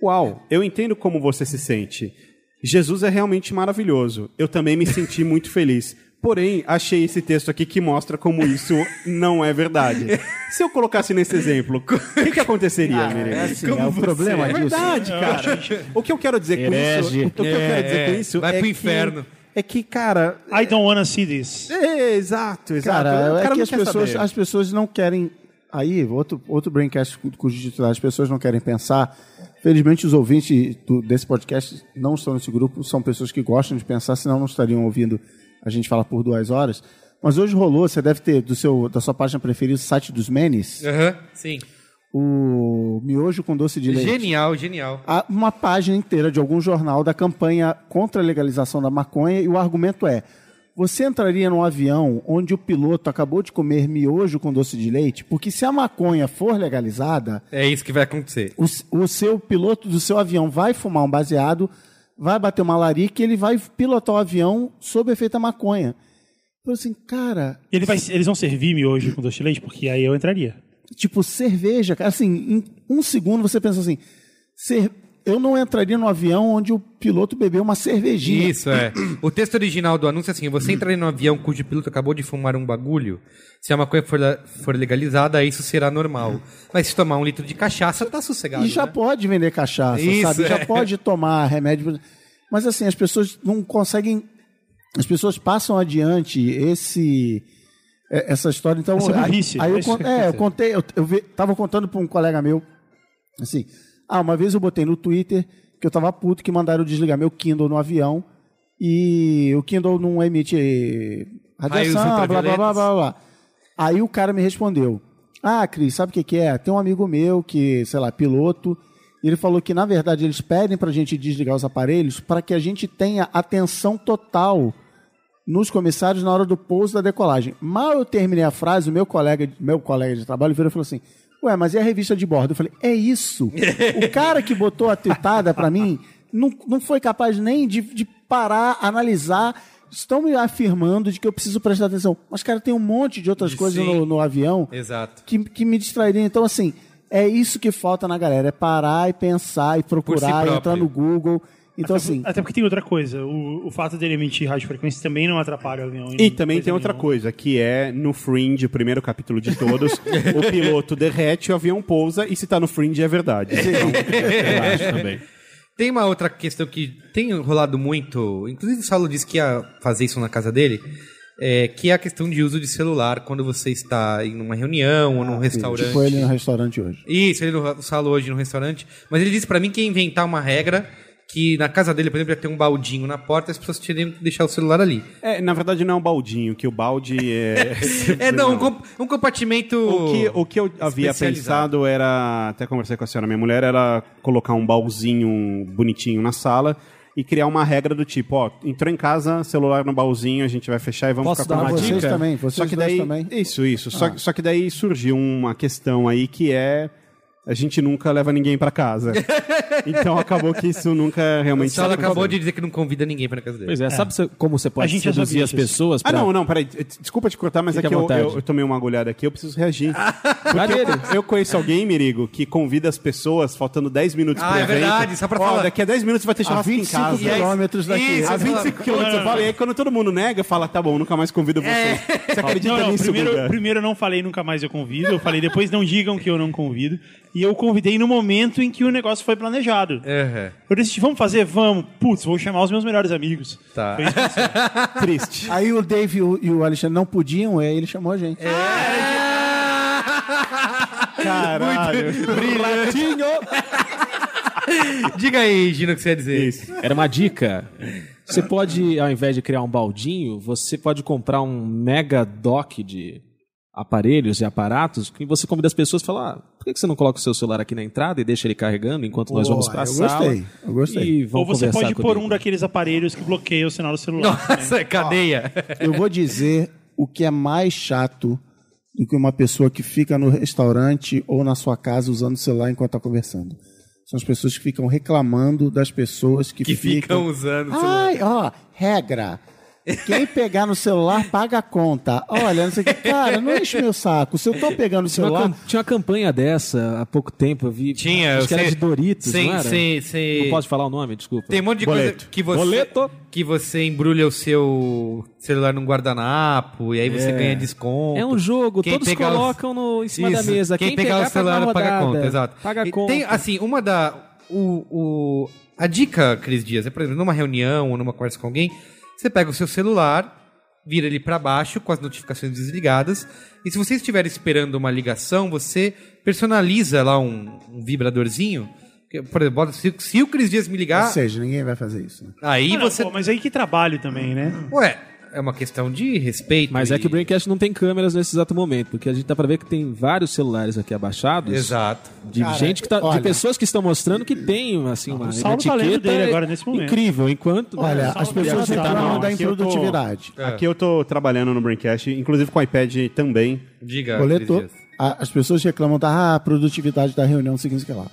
Uau, eu entendo como você se sente. Jesus é realmente maravilhoso. Eu também me senti muito feliz. Porém, achei esse texto aqui que mostra como isso não é verdade. Se eu colocasse nesse exemplo, o que, que aconteceria, Miriam? É assim, é o problema É disso. verdade, cara. O que eu quero dizer com isso? O que eu quero dizer com isso vai é pro que- inferno. É que, cara. I don't wanna see this. É, exato, exato. Cara, O é cara que não as pessoas, saber. as pessoas não querem. Aí, outro, outro braincast cu- cujo titular, as pessoas não querem pensar. Felizmente, os ouvintes do- desse podcast não estão nesse grupo, são pessoas que gostam de pensar, senão não estariam ouvindo a gente falar por duas horas. Mas hoje rolou, você deve ter do seu, da sua página preferida, o site dos Menes, Aham, sim. o Miojo com Doce de Leite. Genial, genial. Há uma página inteira de algum jornal da campanha contra a legalização da maconha e o argumento é: você entraria num avião onde o piloto acabou de comer miojo com doce de leite? Porque se a maconha for legalizada, É isso que vai acontecer. o, o seu piloto do seu avião vai fumar um baseado, vai bater uma larica e ele vai pilotar o avião sob efeito da maconha. Eu falei assim, cara, ele vai- eles vão servir miojo com doce de leite? Porque aí eu entraria. tipo, cerveja, cara, assim, em um segundo você pensa assim, cer- eu não entraria no avião onde o piloto bebeu uma cervejinha. Isso, é. O texto original do anúncio é assim: você entraria num avião cujo piloto acabou de fumar um bagulho. Se a maconha for, for legalizada, isso será normal. Mas se tomar um litro de cachaça, tá sossegado. E já né? pode vender cachaça, Isso, sabe? Já é. pode tomar remédio. Mas assim, as pessoas não conseguem. As pessoas passam adiante esse é, essa história. Então, Essa aí, burrice, aí eu, é é, eu contei, eu, eu vi- tava contando para um colega meu, assim, ah, uma vez eu botei no Twitter que eu tava puto que mandaram desligar meu Kindle no avião e o Kindle não emite radiação, blá, blá, blá, blá, blá. Aí o cara me respondeu: Ah, Cris, sabe o que, que é? Tem um amigo meu que, sei lá, piloto, e ele falou que, na verdade, eles pedem pra gente desligar os aparelhos para que a gente tenha atenção total nos comissários na hora do pouso da decolagem. Mal eu terminei a frase, o meu colega, meu colega de trabalho virou e falou assim: Ué, mas e a revista de bordo? Eu falei: É isso. o cara que botou a tweetada pra mim não, não foi capaz nem de, de parar, analisar. Estão me afirmando de que eu preciso prestar atenção. Mas, cara, tem um monte de outras coisas Sim. no, no avião Exato. que, que me distrairiam. Então, assim, é isso que falta na galera: é parar e pensar e procurar, próprio. entrar no Google. Então, assim. Até porque tem outra coisa. O, o fato dele emitir radiofrequência também não atrapalha o avião. E em também tem outra nenhuma. coisa, que é no Fringe, o primeiro capítulo de todos, o piloto derrete, o avião pousa, e se tá no Fringe é verdade. Eu acho também. Tem uma outra questão que tem rolado muito, inclusive o Saulo disse que ia fazer isso na casa dele, é, que é a questão de uso de celular quando você está em uma reunião ou num restaurante. Tipo ele no restaurante hoje. Isso, ele no- o Saulo hoje no restaurante. Mas ele disse pra mim que ia inventar uma regra que na casa dele, por exemplo, ia ter um baldinho na porta e as pessoas teriam que deixar o celular ali. É, na verdade não é um baldinho, que o balde é... É, não, um, comp- um compartimento. O que, o que eu havia pensado era, até conversei com a senhora, minha mulher, era colocar um baúzinho bonitinho na sala e criar uma regra do tipo, ó, entrou em casa, celular no baúzinho, a gente vai fechar e vamos Posso ficar com dar uma vocês dica. também, vocês só que daí, também. Isso, isso. Só, só que daí surgiu uma questão aí que é a gente nunca leva ninguém pra casa. então acabou que isso nunca O realmente aconteceu. acabou de dizer que não convida ninguém pra na casa dele. Pois é, sabe se- como você A pode seduzir as pessoas Ah, pra... não, não, peraí. Desculpa te cortar, mas Fique é que eu, eu, eu tomei uma agulhada aqui, eu preciso reagir. Eu, eu conheço alguém, Mirigo, que convida as pessoas faltando 10 minutos Ah, pro é evento. verdade, só pra Ó, falar. daqui a 10 minutos vai ter churrasco em 25 casa. E quilômetros daqui. Isso, A você fala- 25 quilômetros eu falei, aí quando todo mundo nega, fala, tá bom, nunca mais convido você. Você acredita Não, não, nisso, primeiro, primeiro eu não falei nunca mais eu convido. Eu falei depois não digam que eu não convido. E eu convidei no momento em que o negócio foi planejado. Uhum. Eu decidi, vamos fazer? Vamos. Putz, vou chamar os meus melhores amigos. Tá. Foi isso que aconteceu. Triste. Aí o Dave e o, e o Alexandre não podiam, aí ele chamou a gente. Caralho. Diga aí, Gino, o que você ia dizer. Isso. Era uma dica. Você pode, ao invés de criar um baldinho, você pode comprar um mega dock de aparelhos e aparatos que você convida as pessoas e fala: ah, por que você não coloca o seu celular aqui na entrada e deixa ele carregando enquanto nós vamos Pô, para a eu sala? gostei, eu gostei. E Ou você pode pôr um daqueles aparelhos que bloqueia o sinal do celular. né? Nossa, cadeia. Eu vou dizer o que é mais chato do que uma pessoa que fica no restaurante ou na sua casa usando o celular enquanto está conversando. São as pessoas que ficam reclamando das pessoas que, Que ficam usando o celular. Ai, ó, regra. Quem pegar no celular paga a conta. Olha, não sei o que. Cara, não enche meu saco. Se eu tô pegando o Tinha uma, celular. tinha uma campanha dessa há pouco tempo, eu vi. Tinha, Acho que era você- de Doritos, Sim, não era? sim, sim. Não pode falar o nome, desculpa. Tem um monte de Boleto. coisa que você, Boleto. que você embrulha o seu celular num guardanapo e aí você É. ganha desconto. É um jogo, Quem todos pegar os- colocam no, em cima da Isso, mesa. Quem, pegar, o celular paga a conta, exato. Paga a conta. Tem, assim, uma da. O, o, a dica, Cris Dias, é, por exemplo, numa reunião ou numa conversa com alguém, você pega o seu celular, vira ele para baixo com as notificações desligadas, e se você estiver esperando uma ligação, você personaliza lá um, um vibradorzinho. que, Por exemplo, se, se o Cris Dias me Ou ligar, seja, ninguém vai fazer isso. Né? aí Ah, não, você. pô, mas aí que trabalho também, né? Ué, é uma questão de respeito. Mas é e- que o Braincast não tem câmeras nesse exato momento, porque a gente dá pra ver que tem vários celulares aqui abaixados. Exato. De Cara, gente que tá, olha- de pessoas que estão mostrando que tem assim uma, o Saulo uma tá etiqueta dele agora, nesse momento. incrível, enquanto né, Olha, Só as pessoas reclamam da aqui eu tô- improdutividade. Aqui eu tô trabalhando no Braincast, inclusive com o iPad também. Diga. A- as pessoas reclamam da ah, produtividade da reunião, seguinte que lá.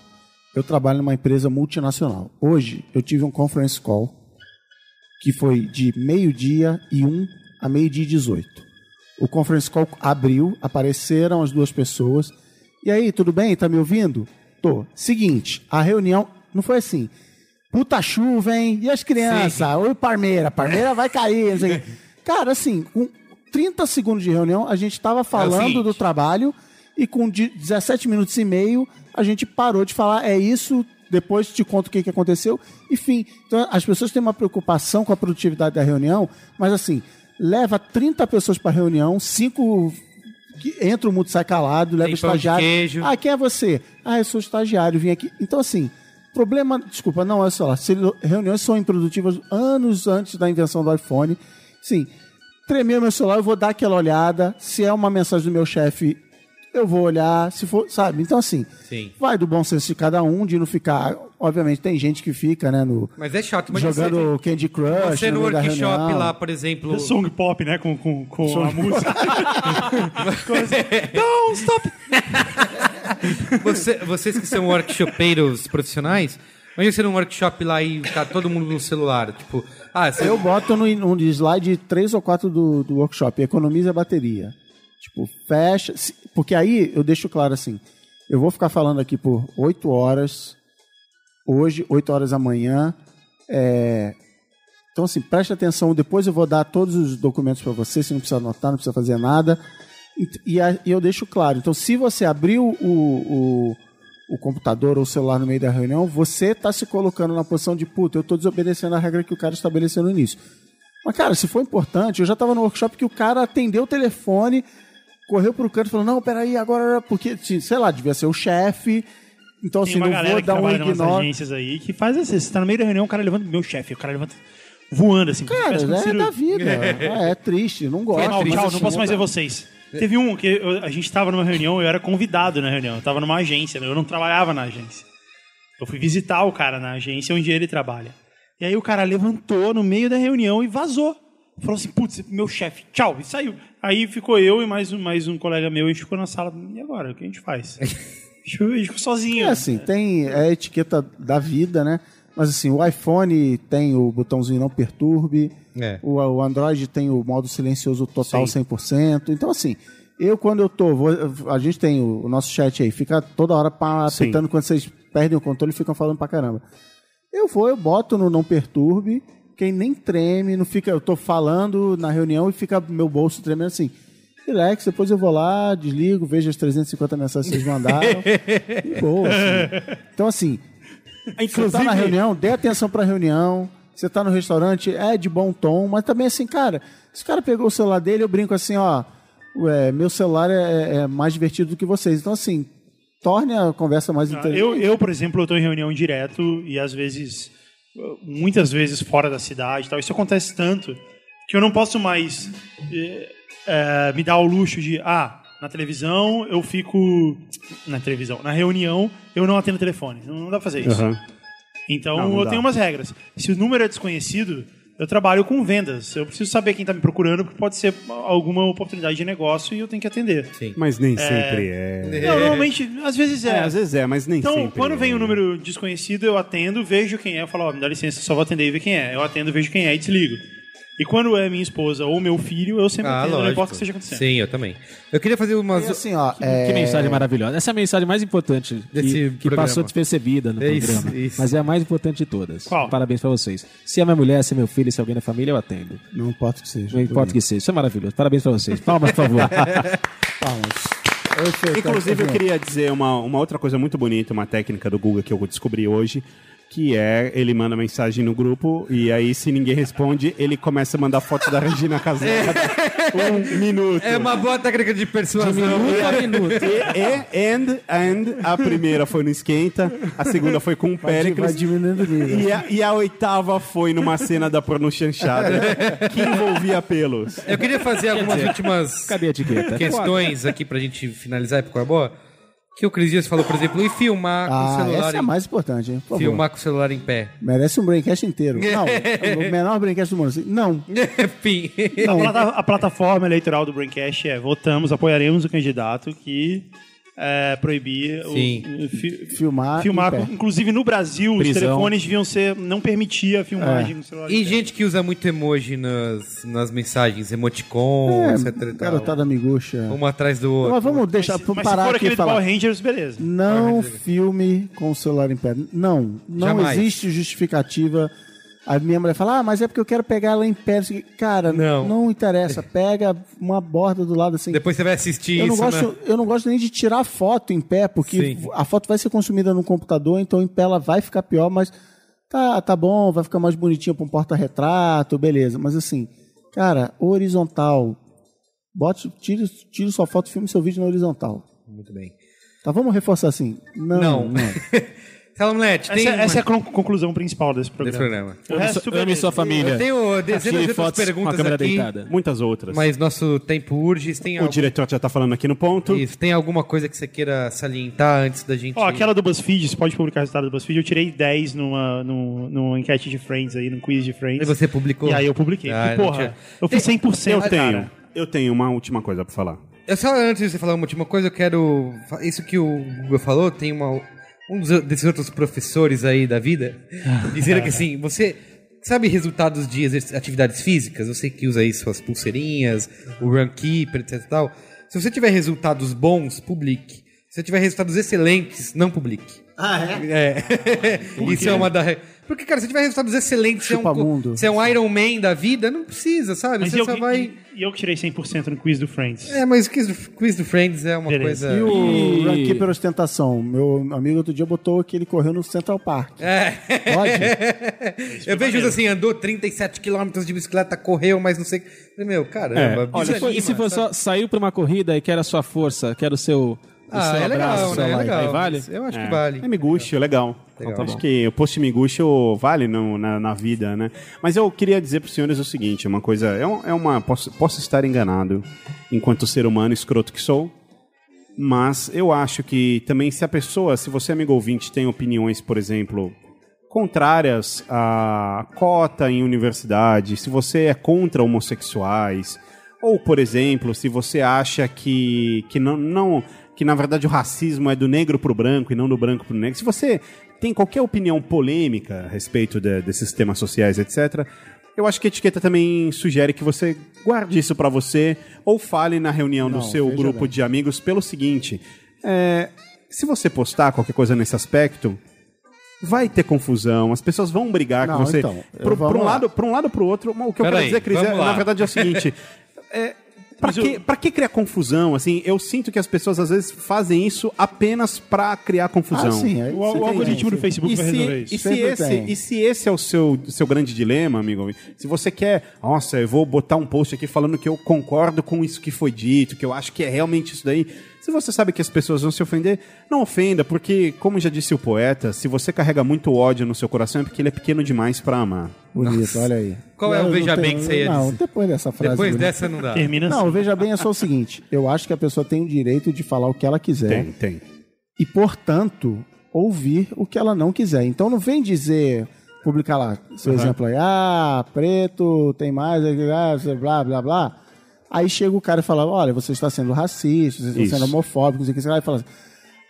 Eu trabalho numa empresa multinacional. Hoje eu tive um conference call que foi de meio-dia e 1 a meio-dia e 18. O conference call abriu, apareceram as duas pessoas. E aí, tudo bem? Tá me ouvindo? Tô. Seguinte, a reunião não foi assim. Puta chuva, hein? E as crianças? Oi, Parmeira. Parmeira vai cair. quê. Cara, assim, com 30 segundos de reunião, a gente estava falando seguinte. do trabalho e com de- 17 minutos e meio a gente parou de falar, é isso, depois te conto o que, que aconteceu. Enfim, então as pessoas têm uma preocupação com a produtividade da reunião, mas assim, leva 30 pessoas para a reunião, 5 que entra o mundo sai calado, leva Tem o estagiário. queijo. Ah, quem é você? Ah, eu sou estagiário, vim aqui. Então, assim, problema, desculpa, não é só Reuniões são improdutivas anos antes da invenção do iPhone. Sim, tremer meu celular, eu vou dar aquela olhada. Se é uma mensagem do meu chefe, eu vou olhar. Se for, sabe? Então, assim, Sim. vai do bom senso de cada um, de não ficar. Obviamente, tem gente que fica, né, no. Mas é chato. Mas jogando Candy Crush. você, você no da workshop lá, por exemplo. The song pop, né? Com, com, com a música. Don't stop! Você- vocês que são workshopeiros profissionais, imagina você num workshop lá e tá todo mundo no celular. Tipo, ah, você, Eu boto no, no slide 3 ou 4 do, do workshop, economiza a bateria. Tipo, fecha. Porque aí eu deixo claro assim: eu vou ficar falando aqui por 8 horas, hoje, 8 horas da manhã. é, Então, assim, preste atenção. Depois eu vou dar todos os documentos para você, você não precisa anotar, não precisa fazer nada. E, e eu deixo claro. Então, se você abriu o, o, o computador ou o celular no meio da reunião, você está se colocando na posição de puta, eu estou desobedecendo a regra que o cara estabeleceu no início. Mas, cara, se for importante, eu já estava no workshop que o cara atendeu o telefone, correu pro canto e falou: Não, peraí, agora. Porque, sei lá, devia ser o chefe. Então, Tem assim, não vou dar um ignore. agências aí que faz assim. Você tá no meio da reunião, o cara levanta. Meu chefe, o cara levanta voando assim. Cara, é da vida. É, é triste, não gosto. Mas, tchau, não posso mais ver vocês. Teve um que eu- a gente tava numa reunião, eu era convidado na reunião, eu tava numa agência, eu não trabalhava na agência. Eu fui visitar o cara na agência onde ele trabalha. E aí o cara levantou no meio da reunião e vazou. Falou assim, putz, meu chefe, tchau, e saiu. Aí ficou eu e mais um, mais um colega meu, e a gente ficou na sala. E agora, o que a gente faz? A gente ficou sozinho. É assim, tem é a etiqueta da vida, né? Mas assim, o iPhone tem o botãozinho não perturbe, É. o, o Android tem o modo silencioso total 100%. Então assim, eu quando eu tô, vou- a gente tem o, o nosso chat aí, fica toda hora pá, Sim. apertando quando vocês perdem o controle e ficam falando pra caramba. Eu vou, eu boto no não perturbe, quem nem treme, não fica, eu tô falando na reunião e fica meu bolso tremendo assim. Relax, depois eu vou lá, desligo, vejo as 350 mensagens que vocês mandaram. e boa, assim. Então, assim, você tá na reunião, dê atenção pra reunião. Você tá no restaurante, é de bom tom, mas também assim, cara, se o cara pegou o celular dele, eu brinco assim, ó, ué, meu celular é, é mais divertido do que vocês. Então, assim, torne a conversa mais interessante. Eu, eu, por exemplo, eu tô em reunião direto e às vezes, muitas vezes fora da cidade tal. Isso acontece tanto que eu não posso mais eh, me dar o luxo de, ah, Na televisão, eu fico. Na televisão. Na reunião, eu não atendo telefone. Não, dá pra fazer isso. Aham. Então Não, não eu dá. tenho umas regras. Se o número é desconhecido, eu trabalho com vendas. Eu preciso saber quem está me procurando, porque pode ser alguma oportunidade de negócio e eu tenho que atender. Sim. Mas nem sempre é. Não, normalmente, às vezes é. É, às vezes é, mas nem Então, sempre. quando vem é. um número desconhecido, eu atendo, vejo quem é, eu falo, ó, me dá licença, só vou atender e ver quem é. Eu atendo, vejo quem é e desligo. E quando é minha esposa ou meu filho, eu sempre Ah, atendo, não importa o que esteja acontecendo. Sim, eu também. Eu queria fazer umas. E assim, ó, Que é, mensagem maravilhosa. Essa é a mensagem mais importante Desse que, que passou despercebida no É isso, programa. isso. Mas é a mais importante de todas. Qual? Parabéns pra vocês. Se é minha mulher, se é meu filho, se é alguém da família, eu atendo. não importa o que seja. Não importa o que seja. Isso é maravilhoso. Parabéns pra vocês. Palmas, por favor. Palmas. Perfeito, Inclusive, eu tá queria dizer uma, uma outra coisa muito bonita, uma técnica do Google que eu descobri hoje, que é ele manda mensagem no grupo e aí, se ninguém responde, ele começa a mandar foto da Regina Casé. Um minuto. É uma boa técnica de persuasão. E, e- and, and a primeira foi no Esquenta, a segunda foi com o Péricles. vai diminuindo o nível. E a, e a oitava foi numa cena da porno chanchada que envolvia pelos. Eu queria fazer algumas últimas Cadê a etiqueta? questões aqui pra gente finalizar pro Corboa. Que o Cris Dias falou, por exemplo, e filmar com o Ah, celular essa é a em, mais importante, hein? Filmar com o celular em pé. Merece um braincast inteiro. Não, o menor braincast do mundo. Assim, Não, Enfim. A, plata- a plataforma eleitoral do Braincast é votamos, apoiaremos o candidato que é, proibir o- Sim. o fi- filmar. filmar. Inclusive no Brasil, os Prisão. telefones deviam ser. não permitia a filmagem no celular. E gente que usa muito emoji nas, nas mensagens, emoticon, É, etc. e garotada miguxa. Um atrás do outro. Mas vamos deixar Mas se parar for aqui aquele e do Power falar. Rangers, beleza. Não filme com o celular em pé. Não, não Jamais. existe justificativa. A minha mulher fala, ah, mas é porque eu quero pegar ela em pé. Cara, Não. não, interessa. Pega uma borda do lado assim. Depois você vai assistir eu, não isso, gosto, né? eu não gosto nem de tirar foto em pé, porque Sim. a foto vai ser consumida no computador, então em pé ela vai ficar pior, mas tá, tá bom, vai ficar mais bonitinho para um porta-retrato, beleza. Mas assim, cara, horizontal. Bote, tire, tire sua foto, filme seu vídeo na horizontal. Muito bem. Tá, vamos reforçar assim. Não, Não. não. Salomete, tem Essa, uma... essa é a con- conclusão principal desse programa. desse programa. O resto, Ame sua família. Eu tenho dezenas de outras fotos com a perguntas aqui, deitada. Muitas outras. mas nosso tempo urge. Tem, o algum... diretor já tá falando aqui no ponto. Isso, tem alguma coisa que você queira salientar antes da gente... Ó, aquela do BuzzFeed, você pode publicar o resultado do BuzzFeed. Eu tirei 10 numa, numa, numa enquete de Friends aí, num quiz de Friends. E você publicou? E aí eu publiquei. Ah, Porque, porra, eu fiz 100%, Eu cara. tenho. Eu tenho uma última coisa pra falar. Eu só antes de você falar uma última coisa, eu quero. Isso que o Google falou, tem uma, um desses outros professores aí da vida, dizendo que assim, você sabe resultados de atividades físicas? Você que usa aí suas pulseirinhas, o Runkeeper, etc e tal. Se você tiver resultados bons, publique. Se você tiver resultados excelentes, não publique. Ah, é? É. Isso é uma da. Porque, cara, se tiver resultados excelentes, você é, um, é um Iron Man da vida, não precisa, sabe? Mas você eu, só que- vai. e eu que tirei 100% no quiz do Friends. É, mas o quiz do, quiz do Friends é uma Beleza. coisa. E o E- Runkeeper Ostentação? Meu amigo outro dia botou que ele correu no Central Park. É. Pode? Eu vejo assim, andou 37 km de bicicleta, correu, mas não sei. Meu, caramba. É, Olha, se for- e se for só saiu pra uma corrida e quer a sua força, quer o seu, Ah, seu é legal, abraço, né? É aí legal. vale? Eu acho É. que vale. É miguxo, legal. Legal. Acho Tá bom. que o post miguxo vale no- na, na vida, né? Mas eu queria dizer para os senhores o seguinte, uma coisa, é, um- é uma, posso, posso estar enganado enquanto ser humano escroto que sou, mas eu acho que também se a pessoa, se você amigo ouvinte tem opiniões, por exemplo, contrárias à cota em universidade, se você é contra homossexuais, ou, por exemplo, se você acha que, que não, não que na verdade o racismo é do negro pro branco e não do branco pro negro, se você tem qualquer opinião polêmica a respeito de- desses temas sociais, etc., eu acho que a etiqueta também sugere que você guarde isso pra você ou fale na reunião do Não, seu veja grupo bem. de amigos pelo seguinte: é, se você postar qualquer coisa nesse aspecto, vai ter confusão, as pessoas vão brigar Não, com você. então, eu- pra um lá. lado, para um lado pro outro, o que eu Pera quero aí, dizer, Cris, é, na verdade é o seguinte. É, Pra que, pra que criar confusão? Assim, eu sinto que as pessoas às vezes fazem isso apenas pra criar confusão. Ah, sim. aí O, o algoritmo do. Facebook E vai se, resolver e, isso. se Sempre esse, tem. e se esse é o seu, seu grande dilema, amigo, se você quer, nossa, eu vou botar um post aqui falando que eu concordo com isso que foi dito, que eu acho que é realmente isso daí, Se você sabe que as pessoas vão se ofender, não ofenda, porque, como já disse o poeta, se você carrega muito ódio no seu coração é porque ele é pequeno demais pra amar. Bonito, olha aí. Qual é o veja bem que você ia Não, dizer? depois dessa frase. Depois bonita. dessa não dá. Termina Não, assim. o veja bem é só o seguinte: eu acho que a pessoa tem o direito de falar o que ela quiser Tem, tem. e, portanto, ouvir o que ela não quiser. Então não vem dizer, publicar lá, seu exemplo aí, ah, preto, tem mais, ah, blá, blá, blá. Aí chega o cara e fala, olha, você está sendo racista, você está Isso. sendo homofóbico, não sei o que, sei lá, e fala assim,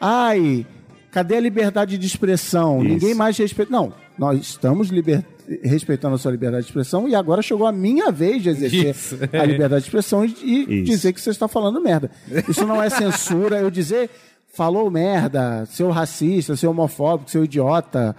ai, cadê a liberdade de expressão? Isso. Ninguém mais respeita. Não, nós estamos liber- respeitando a sua liberdade de expressão e agora chegou a minha vez de exercer Isso. a liberdade de expressão e, e dizer que você está falando merda. Isso não é censura, eu dizer falou merda, seu racista, seu homofóbico, seu idiota.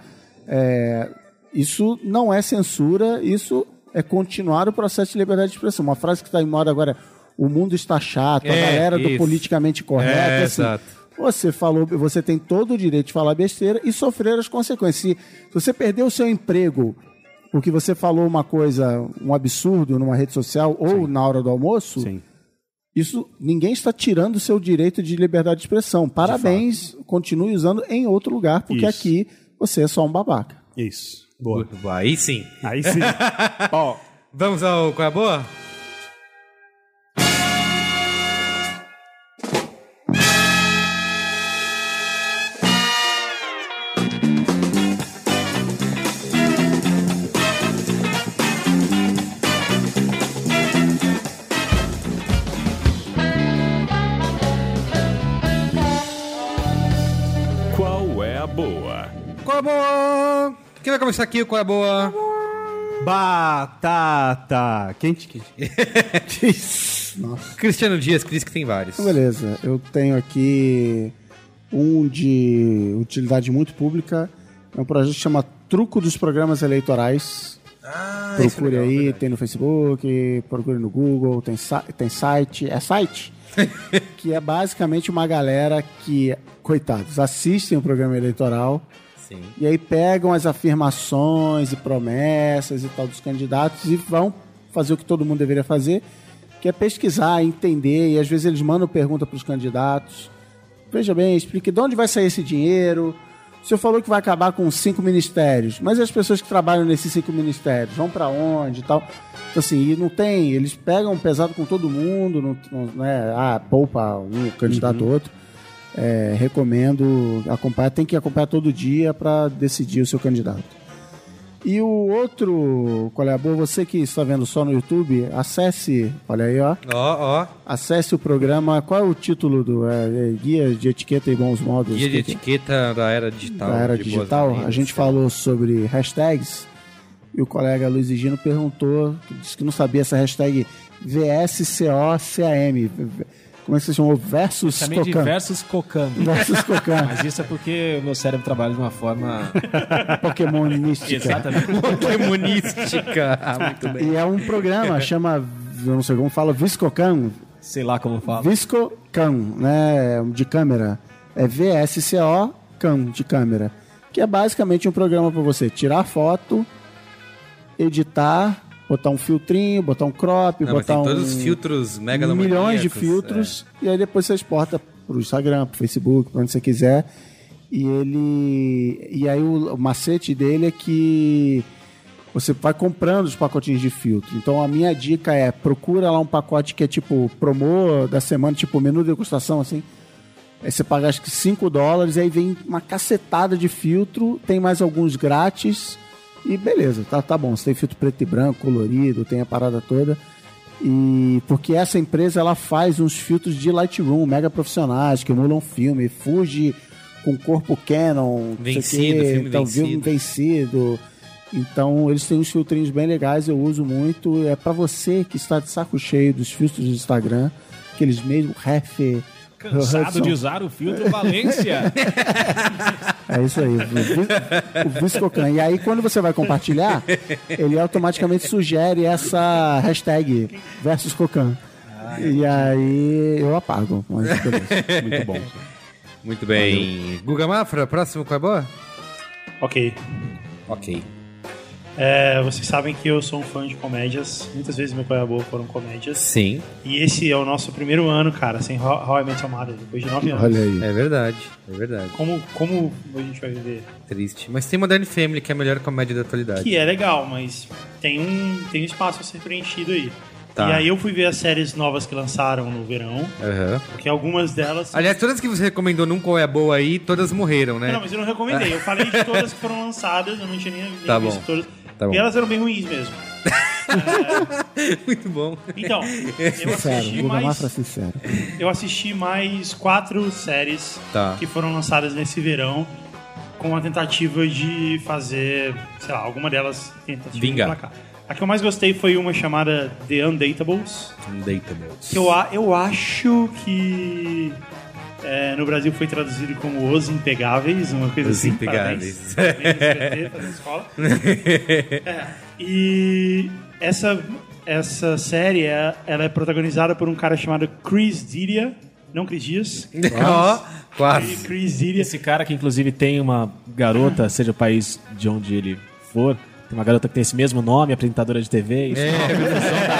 é, isso não é censura, isso é continuar o processo de liberdade de expressão. Uma frase que está em moda agora é o mundo está chato, a É, galera do isso. politicamente correto. É, assim, exato. Você falou, você tem todo o direito de falar besteira e sofrer as consequências. Se, se você perdeu o seu emprego porque você falou uma coisa, um absurdo numa rede social ou na hora do almoço, Sim. isso ninguém está tirando o seu direito de liberdade de expressão. Parabéns, continue usando em outro lugar, porque Isso. aqui você é só um babaca. Isso. Boa. Aí sim. Aí sim. Ó, Vamos ao Qual é a Boa? Qual é a boa? Qual é a Boa? Quem vai começar aqui Qual é a Boa? batata. Quente, quente. Nossa. Cristiano Dias, diz que tem vários. Então, beleza, eu tenho aqui um de utilidade muito pública. É um projeto que chama Truco dos Programas Eleitorais. Ah, isso é Procure legal, aí, verdade. tem no Facebook, procure no Google, tem, tem site. É site? que é basicamente uma galera que, coitados, assistem o programa eleitoral Sim. e aí pegam as afirmações e promessas e tal dos candidatos e vão fazer o que todo mundo deveria fazer, que é pesquisar, entender, e às vezes eles mandam pergunta para os candidatos. Veja bem, explique de onde vai sair esse dinheiro. O senhor falou que vai acabar com cinco ministérios, mas as pessoas que trabalham nesses cinco ministérios vão para onde e tal? Então, assim, e não tem, eles pegam pesado com todo mundo, não, não, não é, ah, poupa um candidato ou outro. É, recomendo acompanhar, tem que acompanhar todo dia para decidir o seu candidato. E o outro, qual é? Você que está vendo só no YouTube, acesse, olha aí, ó, Ó, ó. acesse o programa. Qual é o título do é, é, Guia de Etiqueta e Bons Modos? Guia de Que- etiqueta da era digital. da era digital? A gente falou sobre hashtags e o colega Luiz Gino perguntou, disse que não sabia essa hashtag VSCOCAM. Como é que você chamou? Versus de Cocan. versus Cocan. Versus Cocan. Mas isso é porque o meu cérebro trabalha de uma forma. Pokémonística. Exatamente. Pokémonística. Ah, muito bem. E é um programa, chama, eu não sei como fala, Viscocan. Sei lá como fala. Viscocan, né? De câmera. É VSCO Cam, de câmera. Que é basicamente um programa para você tirar foto, editar, botar um filtrinho, botar um crop, Não, botar tem um. todos os filtros mega milhões de filtros e aí depois você exporta pro Instagram, pro Facebook, para onde você quiser. E ele e aí o, o macete dele é que você vai comprando os pacotinhos de filtro. Então a minha dica é procura lá um pacote que é tipo promo da semana, tipo menu de degustação assim. Aí você paga acho que 5 dólares, aí vem uma cacetada de filtro, tem mais alguns grátis e beleza, tá, tá bom. Você tem filtro preto e branco, colorido, tem a parada toda. E porque essa empresa ela faz uns filtros de Lightroom mega profissionais que emulam filme, Fuji com corpo Canon, Vencido, quê, filme então, vencido. filme vencido. Então eles têm uns filtrinhos bem legais, eu uso muito. É pra você que está de saco cheio dos filtros do Instagram, aqueles mesmo ref. Cansado de usar o filtro Valência. É isso aí, o o Viscocan. E aí, quando você vai compartilhar, ele automaticamente sugere essa hashtag versus Cocan. E aí eu apago. Mas beleza. Muito bom. Muito bem. Guga Mafra, próximo Qual é a Boa? Ok. Ok. É, vocês sabem que eu sou um fã de comédias. Muitas vezes meu pai e boa foram comédias. Sim, E esse é o nosso primeiro ano, cara, sem How, How I Met Your Mother, depois de nove anos. Olha aí. é verdade. É verdade. Como, como a gente vai viver? Triste. Mas tem Modern Family, que é a melhor comédia da atualidade. Que é legal, mas tem um, tem um espaço a ser preenchido aí. Tá. E aí eu fui ver as séries novas que lançaram no verão, Aham. porque algumas delas... Aliás, todas que você recomendou num Qual é Boa aí, todas morreram, né? Não, mas eu não recomendei. Eu falei de todas que foram lançadas, eu não tinha nem, nem Tá visto bom. todas. Tá bom. E elas eram bem ruins mesmo. Muito bom. Então, eu assisti, mais, sincero. eu assisti mais quatro séries Tá. que foram lançadas nesse verão com a tentativa de fazer, sei lá, alguma delas tentativa Vingar. de placar. A que eu mais gostei foi uma chamada The Undatables, Undateables. que eu, eu acho que é, no Brasil foi traduzido como Os Impegáveis, uma coisa Os assim. Impegáveis. Parabéns. Parabéns, escola. É, e essa, essa série, é- ela é protagonizada por um cara chamado Chris Didia, não Chris Dias, Ó, quase. Chris Didia. Esse cara que inclusive tem uma garota, seja o país de onde ele for, tem uma garota que tem esse mesmo nome, apresentadora de TV, isso é uma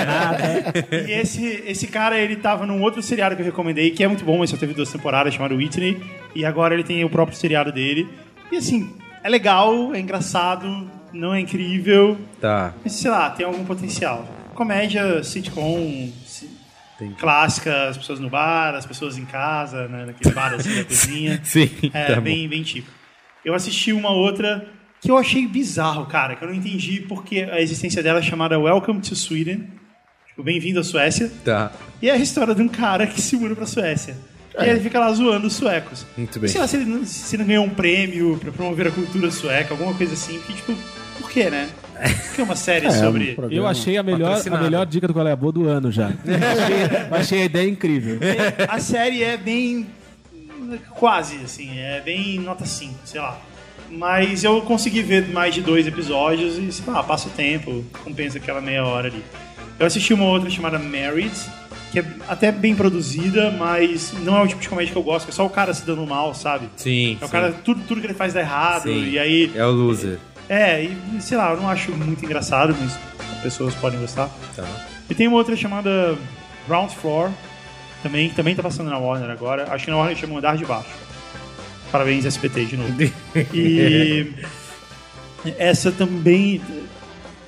E esse, esse cara, ele tava num outro seriado que eu recomendei, que é muito bom, mas só teve duas temporadas, chamado Whitney. E agora ele tem o próprio seriado dele. E assim, é legal, é engraçado, não é incrível, Tá. mas sei lá, tem algum potencial. Comédia, sitcom, Entendi. clássica, as pessoas no bar, as pessoas em casa, né, naquele bar assim da cozinha. Sim, É, tá bom. bem, bem típico. Eu assisti uma outra que eu achei bizarro, cara, que eu não entendi porque a existência dela é chamada Welcome to Sweden. Tipo, bem-vindo à Suécia. Tá. E é a história de um cara que se muda pra Suécia. E aí ele fica lá zoando os suecos. Muito bem. Sei lá se ele, não, se ele não ganhou um prêmio pra promover a cultura sueca, alguma coisa assim. Porque, tipo, por quê, né? Porque é uma série É, sobre... um. Eu achei a melhor, a melhor dica do Qual é a Boa do ano já. achei, achei a ideia incrível. a série é bem. quase, assim, é bem nota 5, sei lá. Mas eu consegui ver mais de dois episódios e, sei lá, passa o tempo, compensa aquela meia hora ali. Eu assisti uma outra chamada Married, que é até bem produzida, mas não é o tipo de comédia que eu gosto, que é só o cara se dando mal, sabe? Sim. É o sim. cara, tudo, tudo que ele faz dá errado, Sim. e aí. É o loser. É, e sei lá, eu não acho muito engraçado, mas as pessoas podem gostar. Tá. E tem uma outra chamada Ground Floor, também, que também tá passando na Warner agora. Acho que na Warner chama Andar de Baixo. Parabéns, SBT, de novo. E essa também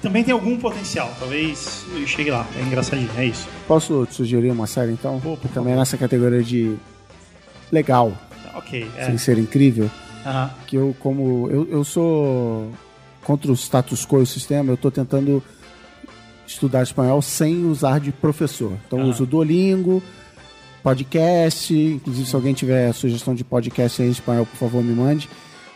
também tem algum potencial. Talvez eu chegue lá. É engraçadinho, é isso. Posso te sugerir uma série, então? Pô, por Também nessa categoria de legal, Ok, é. sem ser incrível. Aham. Que eu, como... Eu, eu sou contra o status quo e o sistema, eu tô tentando estudar espanhol sem usar de professor. Então eu Ah. uso Duolingo, podcast, inclusive se alguém tiver sugestão de podcast em espanhol, por favor, me mande.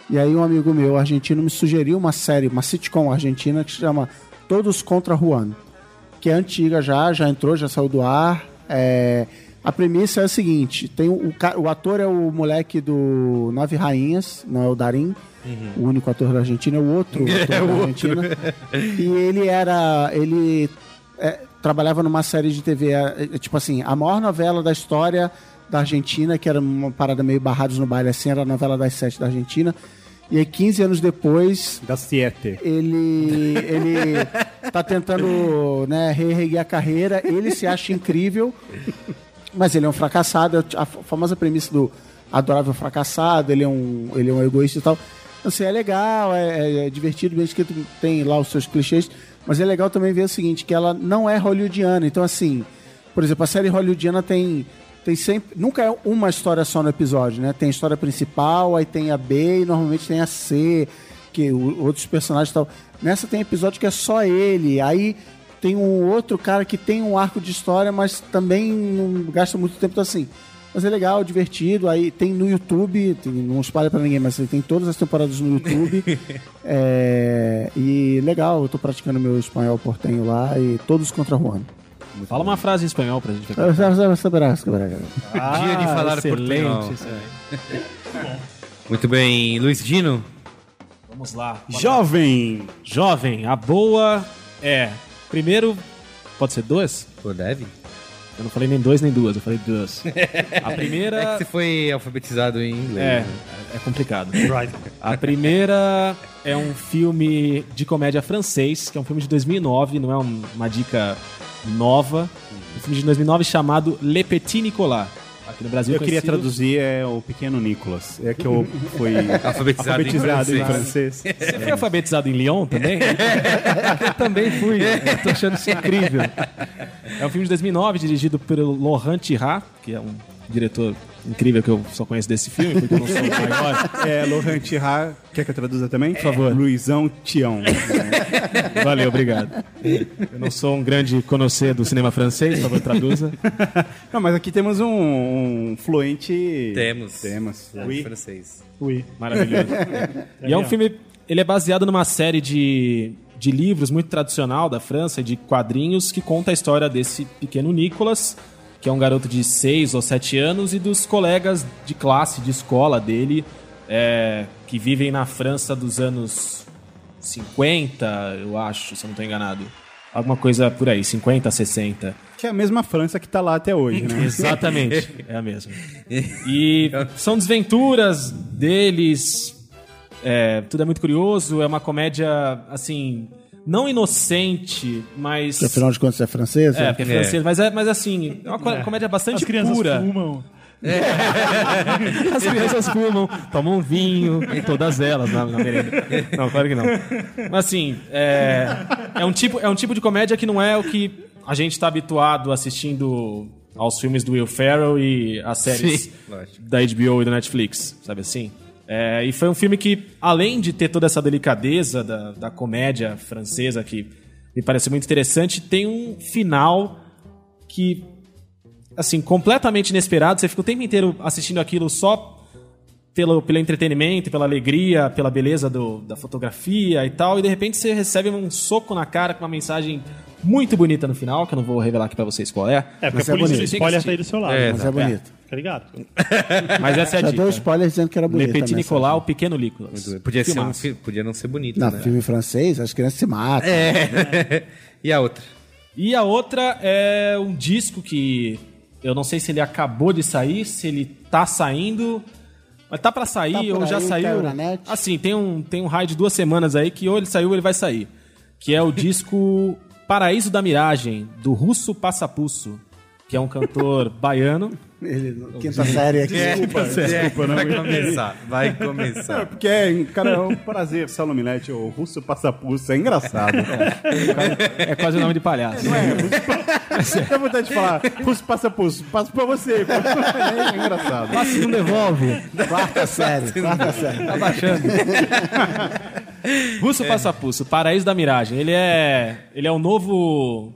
E aí um amigo meu argentino me sugeriu uma série, uma sitcom argentina que se chama Todos contra Juan, que é antiga já, já entrou, já saiu do ar. É, a premissa é a seguinte: tem o, o ator é o moleque do Nove Rainhas, não é o Darim. O único ator da Argentina é o outro ator da Argentina. E ele era. Ele é, trabalhava numa série de TV, é, é, tipo assim, a maior novela da história da Argentina, que era uma parada meio barrados no baile assim, era a novela das sete da Argentina. E aí, 15 anos depois, Da Siete. ele, ele tá tentando né, reerguer a carreira, ele se acha incrível, mas ele é um fracassado, a famosa premissa do adorável fracassado, ele é um, ele é um egoísta e tal. Assim, é legal, é, é divertido, bem escrito, tem lá os seus clichês, mas é legal também ver o seguinte, que ela não é hollywoodiana, então assim, por exemplo, a série hollywoodiana tem tem sempre. Nunca é uma história só no episódio, né? Tem a história principal, aí tem a B e normalmente tem a C, que o- outros personagens tal. Nessa tem episódio que é só ele. Aí tem um outro cara que tem um arco de história, mas também não gasta muito tempo então, assim. Mas é legal, divertido. Aí tem no YouTube, tem- não espalha pra ninguém, mas tem todas as temporadas no YouTube. É, e legal, eu tô praticando meu espanhol portenho lá e todos contra Juan. Fala uma frase em espanhol pra gente. Ah, Dia de falar excelente portunhol. isso aí. Muito bem. Luiz Dino? Vamos lá. Jovem! Jovem, a boa é. Primeiro, pode ser duas? Pô, deve? Eu não falei nem dois nem duas, eu falei duas. A primeira. É que você foi alfabetizado em inglês. É, né? é complicado. Right. A primeira é um filme de comédia francês, que é um filme de 2009, não é um- uma dica nova. Um filme de 2009 chamado Le Petit Nicolas. Aqui no Brasil Eu queria conhecido- traduzir é o Pequeno Nicolas. É que eu fui Alfabetizado, alfabetizado em em francês. francês. Você foi alfabetizado em Lyon também? eu também fui. Eu tô achando isso incrível. É um filme de 2009, dirigido pelo Laurent Tirard, que é um diretor incrível que eu só conheço desse filme, porque eu não sou o maior. É, Laurent Tirard, quer que eu traduza também? Por favor. Luizão Tião. Valeu, obrigado. Eu não sou um grande conhecer do cinema francês, por favor, traduza. Não, mas aqui temos um, um fluente... Temos. Temos. Em Oui. francês. Ui. Maravilhoso. E é um filme. Ele é baseado numa série de, de livros muito tradicional da França, de quadrinhos, que conta a história desse pequeno Nicolas, que é um garoto de 6 ou 7 anos, e dos colegas de classe, de escola dele, é, que vivem na França dos anos 50, eu acho, se eu não estou enganado. Alguma coisa por aí, 50, 60. Que é a mesma França que tá lá até hoje, né? Exatamente, é a mesma. E são desventuras deles, é, tudo é muito curioso, é uma comédia, assim, não inocente, mas... Porque afinal de contas é francesa. É, porque é francês, mas, é, mas assim, é uma co- comédia bastante As crianças pura. fumam. As crianças fumam, tomam vinho, todas elas na, na merenda. Não, claro que não. Mas assim, é, é, um tipo, é um tipo de comédia que não é o que a gente está habituado assistindo aos filmes do Will Ferrell e às séries Sim, da HBO e da Netflix, sabe assim? É, e foi um filme que, além de ter toda essa delicadeza da, da comédia francesa, que me pareceu muito interessante, tem um final que assim, completamente inesperado. Você fica o tempo inteiro assistindo aquilo só pelo, pelo entretenimento, pela alegria, pela beleza do- da fotografia e tal, e de repente você recebe um soco na cara com uma mensagem muito bonita no final, que eu não vou revelar aqui pra vocês qual é. É, porque Mas é do bonito. spoiler tá aí do seu lado. É, Mas é bonito. Tá ligado? Mas essa é a Já deu dica. spoiler dizendo que era Le bonito. Petit Nicolas, o pequeno Nicolas. Podia, ser um, podia não ser bonito, Na né? filme francês, as crianças se matam. É. e a outra? E a outra é um disco que eu não sei se ele acabou de sair, se ele tá saindo, mas tá pra sair Tá ou já aí, saiu. caiu na net. Assim, tem um, tem um raio de duas semanas aí que ou ele saiu ou ele vai sair. Que é o disco Paraíso da Miragem, do Russo Passapusso, que é um cantor baiano. Ele, quinta série aqui. Desculpa, vai começar. Vai começar. Porque, é, cara, é um prazer, Saulo Milete, o russo passapuço, é engraçado. É quase o nome de palhaço. Dá vontade de falar, russo passapuço, passo pra você. É engraçado. Passa não devolve. Quarta série. Quarta série. Tá baixando. Russo Passapusso, Paraíso da Miragem. Ele é, ele é o novo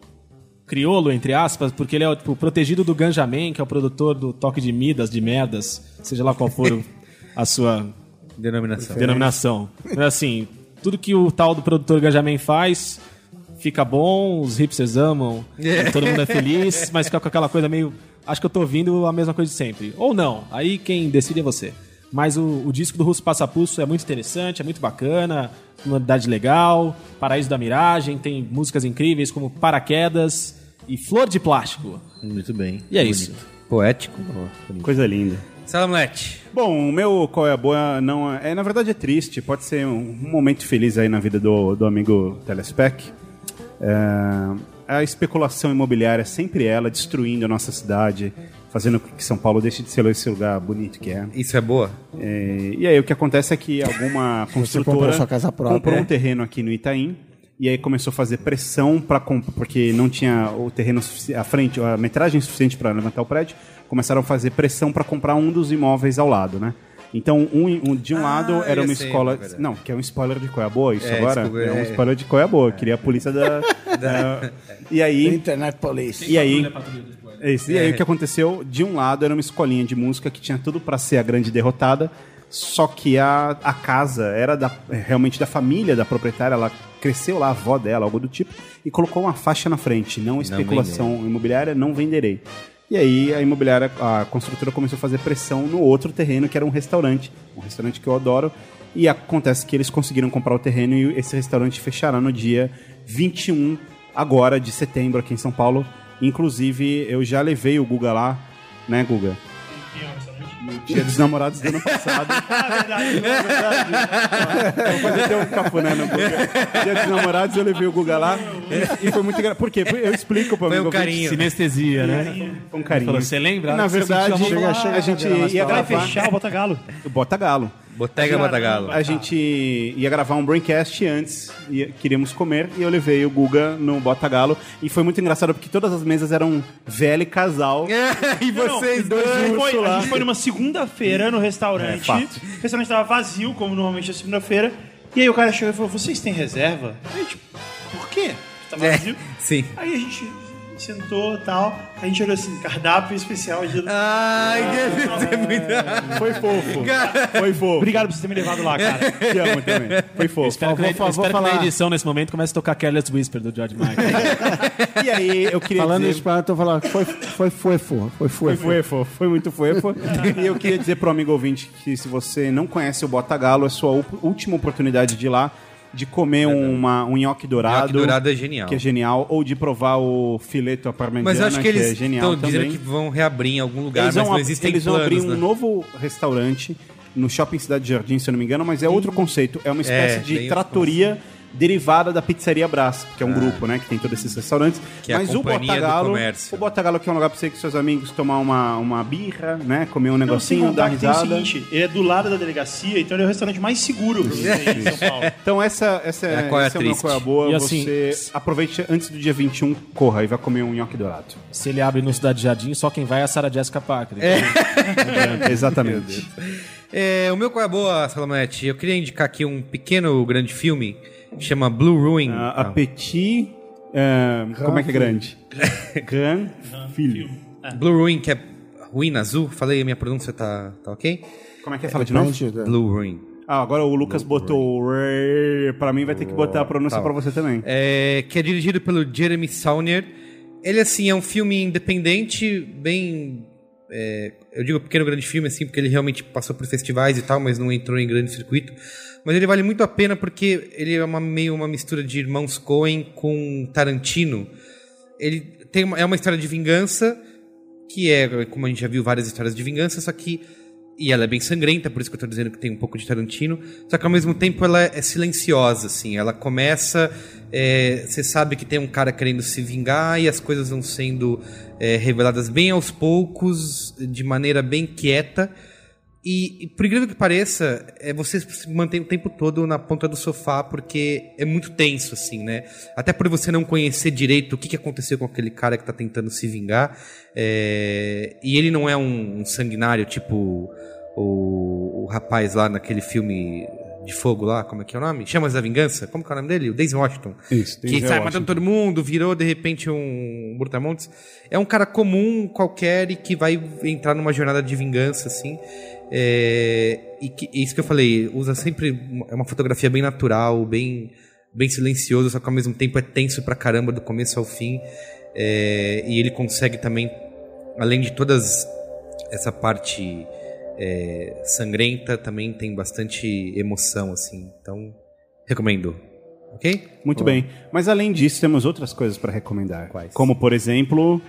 criolo, entre aspas, porque ele é o tipo, protegido do Ganjamin, que é o produtor do Toque de Midas, de Merdas, seja lá qual for a sua Denominação. denominação. Mas assim, tudo que o tal do produtor Ganjamin faz fica bom, os hipsters amam, todo mundo é feliz, mas fica com aquela coisa meio. Acho que eu tô ouvindo a mesma coisa de sempre. Ou não, aí quem decide é você. Mas o, o disco do Russo Passapulso é muito interessante, é muito bacana, uma novidade legal, Paraíso da Miragem, tem músicas incríveis como Paraquedas e Flor de Plástico. Muito bem. E é isso. Poético. Coisa linda. Salamlete. Bom, o meu qual é a boa não é, é, na verdade é triste, pode ser um, um momento feliz aí na vida do, do amigo Telespec. É, a especulação imobiliária, sempre ela destruindo a nossa cidade, fazendo com que São Paulo deixe de ser esse lugar bonito que é. Isso é boa? É, e aí o que acontece é que alguma construtora comprou sua casa própria. comprou um É. terreno aqui no Itaim e aí começou a fazer pressão para porque não tinha o terreno à frente, a metragem suficiente para levantar o prédio, começaram a fazer pressão para comprar um dos imóveis ao lado, né? Então, um, um- de um Ah, lado era uma sei, escola. é não, que é um spoiler de qual é a boa, isso É, agora? desculpa, é um é. spoiler de qual é a boa. Queria a polícia da. da- e aí. Internet Police. E aí, é isso. E aí o que aconteceu? De um lado era uma escolinha de música que tinha tudo pra ser a grande derrotada, só que a, a casa era da, realmente da família da proprietária, ela cresceu lá, a avó dela, algo do tipo, e colocou uma faixa na frente, não especulação imobiliária, não venderei. E aí a imobiliária, a construtora começou a fazer pressão no outro terreno, que era um restaurante, um restaurante que eu adoro, e acontece que eles conseguiram comprar o terreno e esse restaurante fechará no dia 21 agora de setembro aqui em São Paulo. Inclusive, eu já levei o Guga lá, né, Guga? Dia dos Namorados do ano passado. Ah, verdade. Vou fazer até um cafuné no Guga. Dia dos Namorados eu levei o Guga lá e, e foi muito engraçado. Por quê? Eu explico pra Foi amigo um carinho. Sinestesia, né? Com um carinho. Falou, você lembra? Na verdade, a chega- gente ia gravar. fechar o Bota Galo. Bota Galo. Botega Batagalo. A gente ia gravar um Braincast antes, e queríamos comer, e eu levei o Guga no Bota Galo. E foi muito engraçado porque todas as mesas eram velho e casal. e vocês Não, dois? a gente foi, a gente foi numa segunda-feira no restaurante. É, fato. o restaurante estava vazio, como normalmente é segunda-feira. E aí o cara chegou e falou: Vocês têm reserva? Aí, tipo, por quê? Tá É, vazio. sim. Aí a gente sentou e tal. A gente olhou assim: cardápio especial. de- Ai, deve ser muito... Foi fofo. Foi fofo. Obrigado por você ter me levado lá, cara. Te amo também. Foi fofo. Espero, que, Vou- espero que na falar. edição, nesse momento, comece a tocar Careless Whisper do George Michael. E aí, eu queria Falando dizer... isso pra tô falando, foi, foi, foi, foi, foi, Foi fuefo, foi muito fuefo. e eu queria dizer pro amigo ouvinte que se você não conhece o Bota Galo, é sua última oportunidade de ir lá, de comer uma, um nhoque dourado. Nhoque dourado é genial. Que é genial. Ou de provar o fileto à parmegiana, Mas acho que eles é genial estão dizendo que vão reabrir em algum lugar, Eles mas vão, não existem eles vão planos, abrir um né? novo restaurante no Shopping Cidade Jardim, se eu não me engano, mas é outro conceito. É uma espécie É, de tratoria derivada da Pizzaria Brás, que é um grupo, né, que tem todos esses restaurantes. Que é a mas o Botagalo, o Botagalo que é um lugar pra você ir com seus amigos tomar uma, uma birra, né, comer um negocinho, dar que tem o risada. seguinte: ele é do lado da delegacia, então ele é o restaurante mais seguro pra você ir em São Paulo. Então essa, essa É, qual é a esse é o meu triste? qual é a boa. E assim- você aproveite antes do dia 21, corra e vai comer um nhoque dourado. Se ele abre no Cidade Jardim, só quem vai é a Sarah Jessica Parker. Exatamente. É, o meu qual é boa, Salomete? Eu queria indicar aqui um pequeno grande filme chama Blue Ruin. Ah, Appetit. é, como é que é grande? Gran Filho. Blue Ruin, que é ruína azul. Falei, a minha pronúncia tá, tá ok? Como é que é? Fala de novo? Depende, Blue Ruin. Ah, agora o Lucas botou o re- pra mim vai ter que botar a pronúncia Tá. pra você também. É, que é dirigido pelo Jeremy Saunier. Ele, assim, é um filme independente, bem... é, eu digo pequeno grande filme, assim, porque ele realmente passou por festivais e tal, mas não entrou em grande circuito. Mas ele vale muito a pena porque ele é uma, meio uma mistura de Irmãos Coen com Tarantino. Ele tem uma- é uma história de vingança, que é, como a gente já viu, várias histórias de vingança, só que. E ela é bem sangrenta, por isso que eu tô dizendo que tem um pouco de Tarantino. Só que ao mesmo tempo ela é silenciosa, assim. Ela começa. É, Você sabe que tem um cara querendo se vingar e as coisas vão sendo é, reveladas bem aos poucos, de maneira bem quieta. E, e por incrível que pareça, é, você se mantém o tempo todo na ponta do sofá porque é muito tenso, assim, né? Até por você não conhecer direito o que, que aconteceu com aquele cara que tá tentando se vingar. É, e ele não é um, um sanguinário, tipo o, o rapaz lá naquele filme de fogo lá, como é que é o nome? Chamas da Vingança? Como que é o nome dele? O Daisy Washington. Isso, Que Denzel sai matando todo mundo, virou de repente um Brutamontes. É um cara comum, qualquer, e que vai entrar numa jornada de vingança, assim. É, e que, isso que eu falei, usa sempre uma- é uma fotografia bem natural, bem, bem silencioso, só que ao mesmo tempo é tenso pra caramba do começo ao fim. É, e ele consegue também, além de todas essa parte é, sangrenta, também tem bastante emoção, assim. Então, recomendo. Ok? Muito bem. Mas além disso, temos outras coisas pra recomendar. Quais? Como, por exemplo,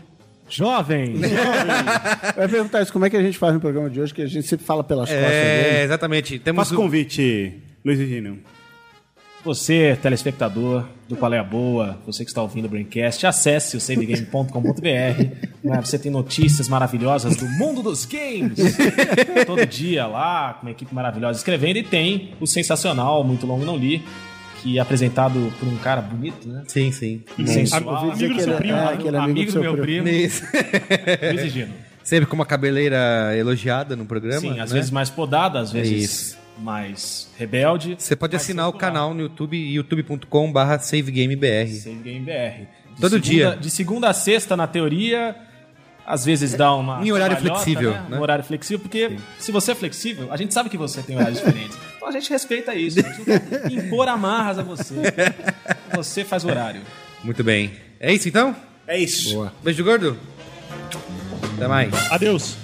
Jovem! Eu ia perguntar isso, como é que a gente faz no programa de hoje, que a gente sempre fala pelas costas É, exatamente. Temos faça o- convite, Luiz Virgínio. Você, telespectador do Qual é a Boa, você que está ouvindo o Braincast, acesse o savegame.com.br. né? Você tem notícias maravilhosas do mundo dos games. Todo dia lá, com uma equipe maravilhosa escrevendo. E tem o sensacional, muito longo não li, que é apresentado por um cara bonito, né? Sim, sim. Sensual. Amigo do seu primo, é, amigo, amigo do meu primo. primo, e Gino. Sempre com uma cabeleira elogiada no programa. Sim, às né? vezes mais podada, às vezes Isso. Mais rebelde. Você pode assinar o canal no YouTube, youtube.com.br SaveGameBR. Save Game BR. De Todo segunda- dia. De segunda a sexta, na teoria, às vezes dá uma. Em horário flexível, Né? né? Um horário flexível, porque se você é flexível, a gente sabe que você tem horários diferentes. Então a gente respeita isso. A gente não quer impor amarras a você. Você faz o horário. Muito bem. É isso então? É isso. Beijo gordo. Até mais. Adeus.